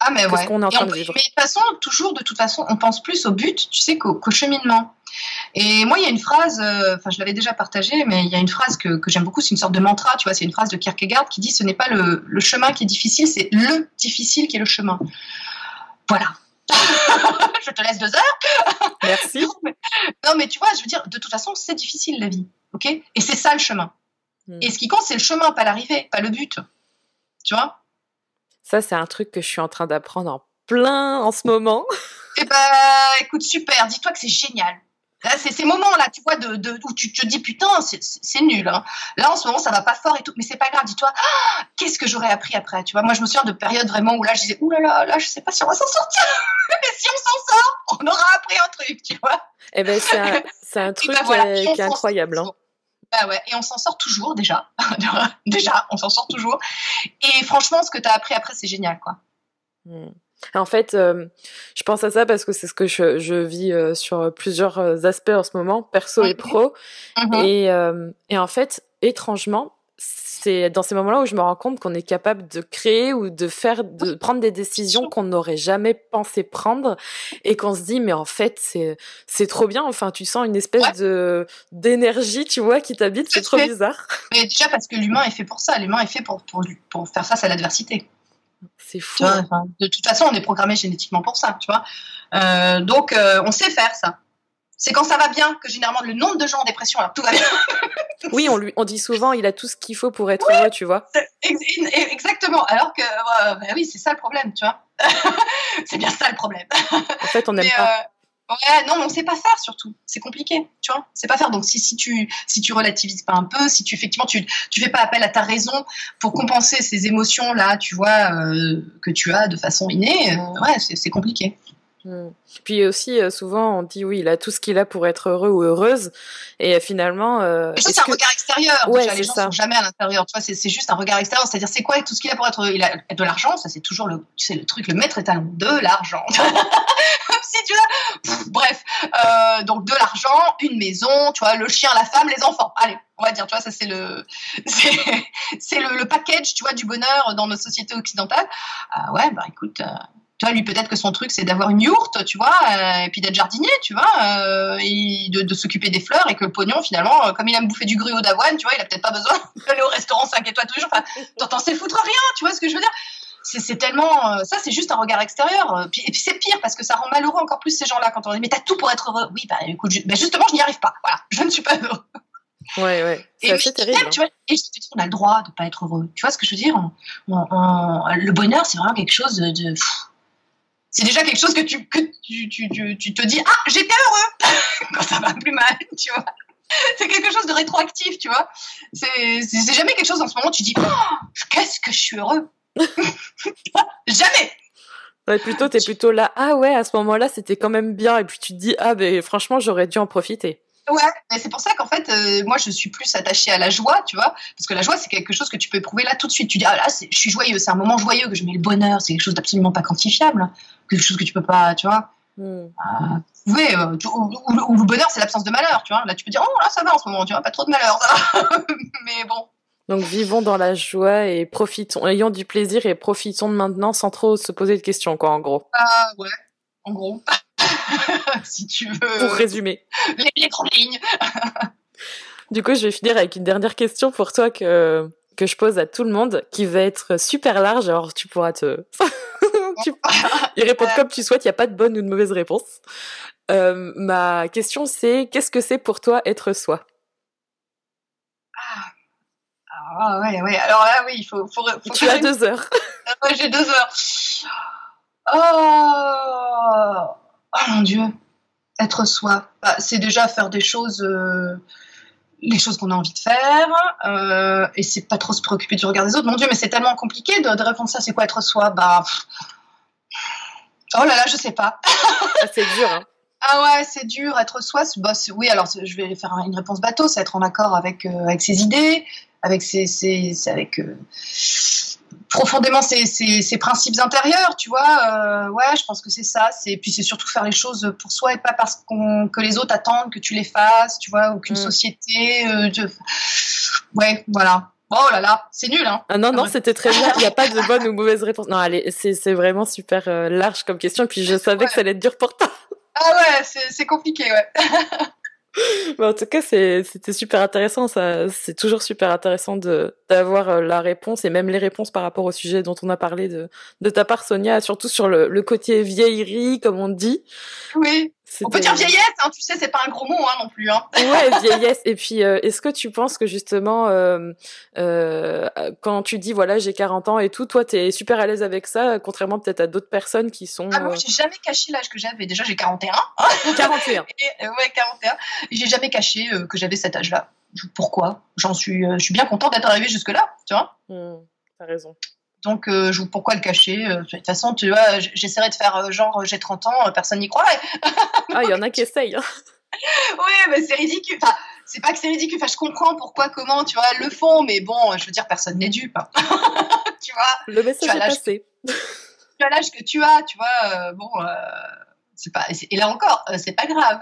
Ah mais ouais. ce qu'on est en train de vivre. Mais de toute façon, toujours de toute façon, on pense plus au but, tu sais, qu'au cheminement. Et moi, il y a une phrase, euh, enfin, je l'avais déjà partagée, mais il y a une phrase que, que j'aime beaucoup, c'est une sorte de mantra, tu vois, c'est une phrase de Kierkegaard qui dit ce n'est pas le, le chemin qui est difficile, c'est le difficile qui est le chemin. Voilà. [laughs] je te laisse deux heures. Merci. [laughs] non, mais, tu vois, je veux dire, de toute façon, c'est difficile la vie. OK? Et c'est ça le chemin. Hmm. Et ce qui compte, c'est le chemin, pas l'arrivée, pas le but. Tu vois? Ça, c'est un truc que je suis en train d'apprendre en plein en ce moment. Eh ben, écoute, super. Dis-toi que c'est génial. C'est ces moments-là, tu vois, de, de, où tu te dis putain, c'est nul. Hein. Là, en ce moment, ça va pas fort et tout, mais c'est pas grave. Dis-toi, ah, qu'est-ce que j'aurais appris après Tu vois, moi, je me souviens de périodes vraiment où là, je disais, oulala, là, là, là, je sais pas si on va s'en sortir. [laughs] mais si on s'en sort, on aura appris un truc, tu vois. Eh ben, c'est un, un, [laughs] truc ben qui est incroyable. Hein. Bah ouais, et on s'en sort toujours déjà. [laughs] déjà, on s'en sort toujours. Et franchement, ce que tu as appris après, c'est génial, quoi. Hmm. En fait, euh, je pense à ça parce que c'est ce que je, je vis euh, sur plusieurs euh, aspects en ce moment, perso et pro. Mm-hmm. Et, et, en fait, étrangement, c'est dans ces moments-là où je me rends compte qu'on est capable de créer ou de faire, de prendre des décisions qu'on n'aurait jamais pensé prendre et qu'on se dit mais en fait c'est c'est trop bien. Enfin, tu sens une espèce de d'énergie, tu vois, qui t'habite. C'est trop bizarre. Mais déjà parce que l'humain est fait pour ça. L'humain est fait pour pour, pour faire face à l'adversité. C'est fou. de toute façon, on est programmé génétiquement pour ça, tu vois. Euh, donc, euh, on sait faire ça. C'est quand ça va bien que généralement le nombre de gens en dépression, alors tout va bien. [laughs] oui, on, lui, on dit souvent, il a tout ce qu'il faut pour être heureux, tu vois. Exactement. Alors que, bah oui, c'est ça le problème, tu vois. [laughs] c'est bien ça le problème. En fait, on n'aime pas. Ouais, non, mais on sait pas faire surtout. C'est compliqué, tu vois. C'est pas faire. Donc si, si tu si tu relativises pas un peu, si tu effectivement tu tu fais pas appel à ta raison pour compenser ces émotions là, tu vois, euh, que tu as de façon innée, euh, ouais, c'est compliqué. Hmm. Puis aussi, euh, souvent, on dit oui, il a tout ce qu'il a pour être heureux ou heureuse. Et finalement. Euh, c'est un regard extérieur. Ouais, les gens ça. sont jamais à l'intérieur. Tu vois, c'est juste un regard extérieur. C'est-à-dire, c'est quoi tout ce qu'il a pour être heureux? Il a de l'argent, ça c'est toujours le, tu sais, le truc, le maître étalon de l'argent. [laughs] si tu veux. bref, euh, donc de l'argent, une maison, tu vois, le chien, la femme, les enfants. Allez, on va dire, tu vois, ça c'est le, [laughs] c'est le, le, package, tu vois, du bonheur dans nos sociétés occidentales. Ah ouais, bah écoute. Euh, tu vois, lui, peut-être que son truc, c'est d'avoir une yourte, tu vois, euh, et puis d'être jardinier, tu vois, euh, et de, de s'occuper des fleurs, et que le pognon, finalement, euh, comme il aime bouffer du gruau d'avoine, tu vois, il a peut-être pas besoin [laughs] d'aller au restaurant 5 étoiles tous les jours. Enfin, t'entends, c'est foutre rien, tu vois ce que je veux dire c'est tellement ça c'est juste un regard extérieur et puis c'est pire parce que ça rend malheureux encore plus ces gens-là quand on dit mais t'as tout pour être heureux oui bah écoute bah, justement je n'y arrive pas voilà je ne suis pas heureux Ouais, ouais. C'est assez terrible. tu vois, et je te dis, on a le droit de pas être heureux. Tu vois ce que je veux dire? Le bonheur, c'est vraiment quelque chose de c'est déjà quelque chose que tu, que tu, tu, tu, te dis ah j'étais heureux [laughs] quand ça va plus mal tu vois. C'est quelque chose de rétroactif tu vois. C'est jamais quelque chose en ce moment tu dis oh, qu'est-ce que je suis heureux. [laughs] Jamais. Ouais, plutôt t'es plutôt là ah ouais à ce moment-là c'était quand même bien. Et puis tu te dis ah ben franchement j'aurais dû en profiter Ouais, mais c'est pour ça qu'en fait, euh, moi, je suis plus attachée à la joie, tu vois, parce que la joie, c'est quelque chose que tu peux éprouver là tout de suite. Tu dis, ah là, je suis joyeux, c'est un moment joyeux que je mets le bonheur, c'est quelque chose d'absolument pas quantifiable, quelque chose que tu peux pas, tu vois. Euh, ou, le bonheur, c'est l'absence de malheur, tu vois. Là, tu peux dire, oh là, ça va en ce moment, tu vois, pas trop de malheur, [laughs] mais bon. Donc vivons dans la joie et profitons, ayons du plaisir et profitons de maintenant sans trop se poser de questions, quoi, en gros. Ah ouais, en gros. [laughs] [laughs] si tu veux. Pour résumer. Les, grandes lignes. [laughs] du coup, je vais finir avec une dernière question pour toi que, que je pose à tout le monde, qui va être super large, alors tu pourras te... [laughs] tu... y répondre comme tu souhaites, il n'y a pas de bonne ou de mauvaise réponse. Euh, ma question, c'est qu'est-ce que c'est pour toi être soi? Ah. ah ouais, ouais. Alors là, oui, il faut. faut, tu as deux heures. ouais, j'ai deux heures. Oh oh mon Dieu, être soi, bah, c'est déjà faire des choses, euh, les choses qu'on a envie de faire, euh, et c'est pas trop se préoccuper du regard des autres. Mon Dieu, mais c'est tellement compliqué de, répondre ça. C'est quoi être soi? Bah, oh là là, je sais pas. Ah, c'est dur. Hein. [laughs] Ah ouais, c'est dur. Être soi, bah, oui. Alors, je vais faire une réponse bateau. C'est être en accord avec euh, avec ses idées, avec ses, ses avec profondément ses, principes intérieurs, tu vois. Euh, ouais, je pense que c'est ça. C'est puis c'est surtout faire les choses pour soi et pas parce qu'on que les autres attendent que tu les fasses, tu vois, ou qu'une mm. société. Euh, Ouais, voilà. Oh là là, c'est nul, hein. Ah non, non, c'était très bien. Il n'y a pas de bonne ou mauvaise réponse. Non, allez, c'est vraiment super euh, large comme question. Et puis je savais que ça allait être dur pour toi. Ah ouais, c'est compliqué, ouais. [laughs] en tout cas, c'était super intéressant. C'est toujours super intéressant d'avoir euh, la réponse et même les réponses par rapport au sujet dont on a parlé de de ta part, Sonia, surtout sur le, le côté vieillerie, comme on dit. Oui. On peut dire vieillesse, hein, tu sais, c'est pas un gros mot hein, non plus. Hein. ouais, vieillesse. Et puis, euh, est-ce que tu penses que justement, euh, euh, quand tu dis voilà, j'ai 40 ans et tout, toi, t'es super à l'aise avec ça, contrairement peut-être à d'autres personnes qui sont. Ah, moi, j'ai jamais caché l'âge que j'avais. Déjà, j'ai 41. 41. et, [laughs] ouais, 41. J'ai jamais caché que j'avais cet âge-là. Pourquoi? J'en suis, je suis bien contente d'être arrivée jusque-là, tu vois? Mmh, T'as raison. Donc, euh, je, pourquoi le cacher euh, De toute façon, tu vois, j'essaierai de faire euh, genre j'ai 30 ans, personne n'y croirait. [laughs] ah, il y en a qui essayent. Hein. [laughs] oui, mais c'est ridicule. Enfin, c'est pas que c'est ridicule. Enfin, je comprends pourquoi, comment, tu vois, le font, mais bon, je veux dire, personne n'est dupe. Hein. [laughs] tu vois Le message est passé. tu as l'âge que tu as, tu vois, bon, c'est pas. Et là encore, c'est pas grave.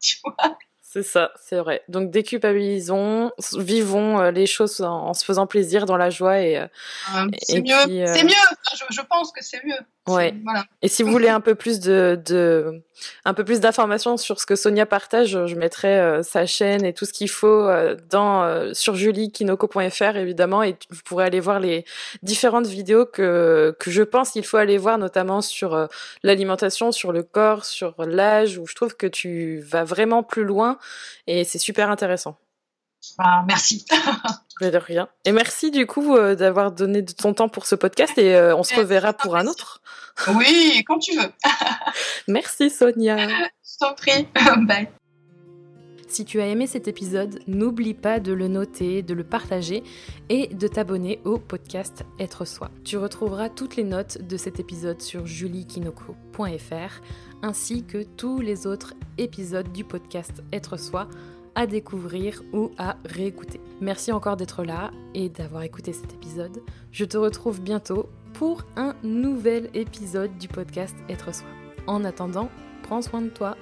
tu vois c'est ça, c'est vrai. Donc déculpabilisons, vivons euh, les choses en, se faisant plaisir, dans la joie et. Euh, euh, c'est mieux. C'est mieux. je, pense que c'est mieux. Ouais. Et si vous voulez un peu plus de, de un peu plus d'informations sur ce que Sonia partage, je mettrai euh, sa chaîne et tout ce qu'il faut euh, dans euh, sur juliekinoko.fr évidemment et vous pourrez aller voir les différentes vidéos que que je pense qu'il faut aller voir notamment sur l'alimentation, sur le corps, sur l'âge où je trouve que tu vas vraiment plus loin et c'est super intéressant. Ah, merci. [laughs] de rien. Et merci du coup d'avoir donné de ton temps pour ce podcast et on se reverra pour un autre. Oui, quand tu veux. [laughs] Merci Sonia. Je t'en prie. [laughs] Bye. Si tu as aimé cet épisode, n'oublie pas de le noter, de le partager et de t'abonner au podcast Être Soi. Tu retrouveras toutes les notes de cet épisode sur juliekinoko.fr ainsi que tous les autres épisodes du podcast Être Soi à découvrir ou à réécouter. Merci encore d'être là et d'avoir écouté cet épisode. Je te retrouve bientôt pour un nouvel épisode du podcast Être Soi. En attendant, prends soin de toi.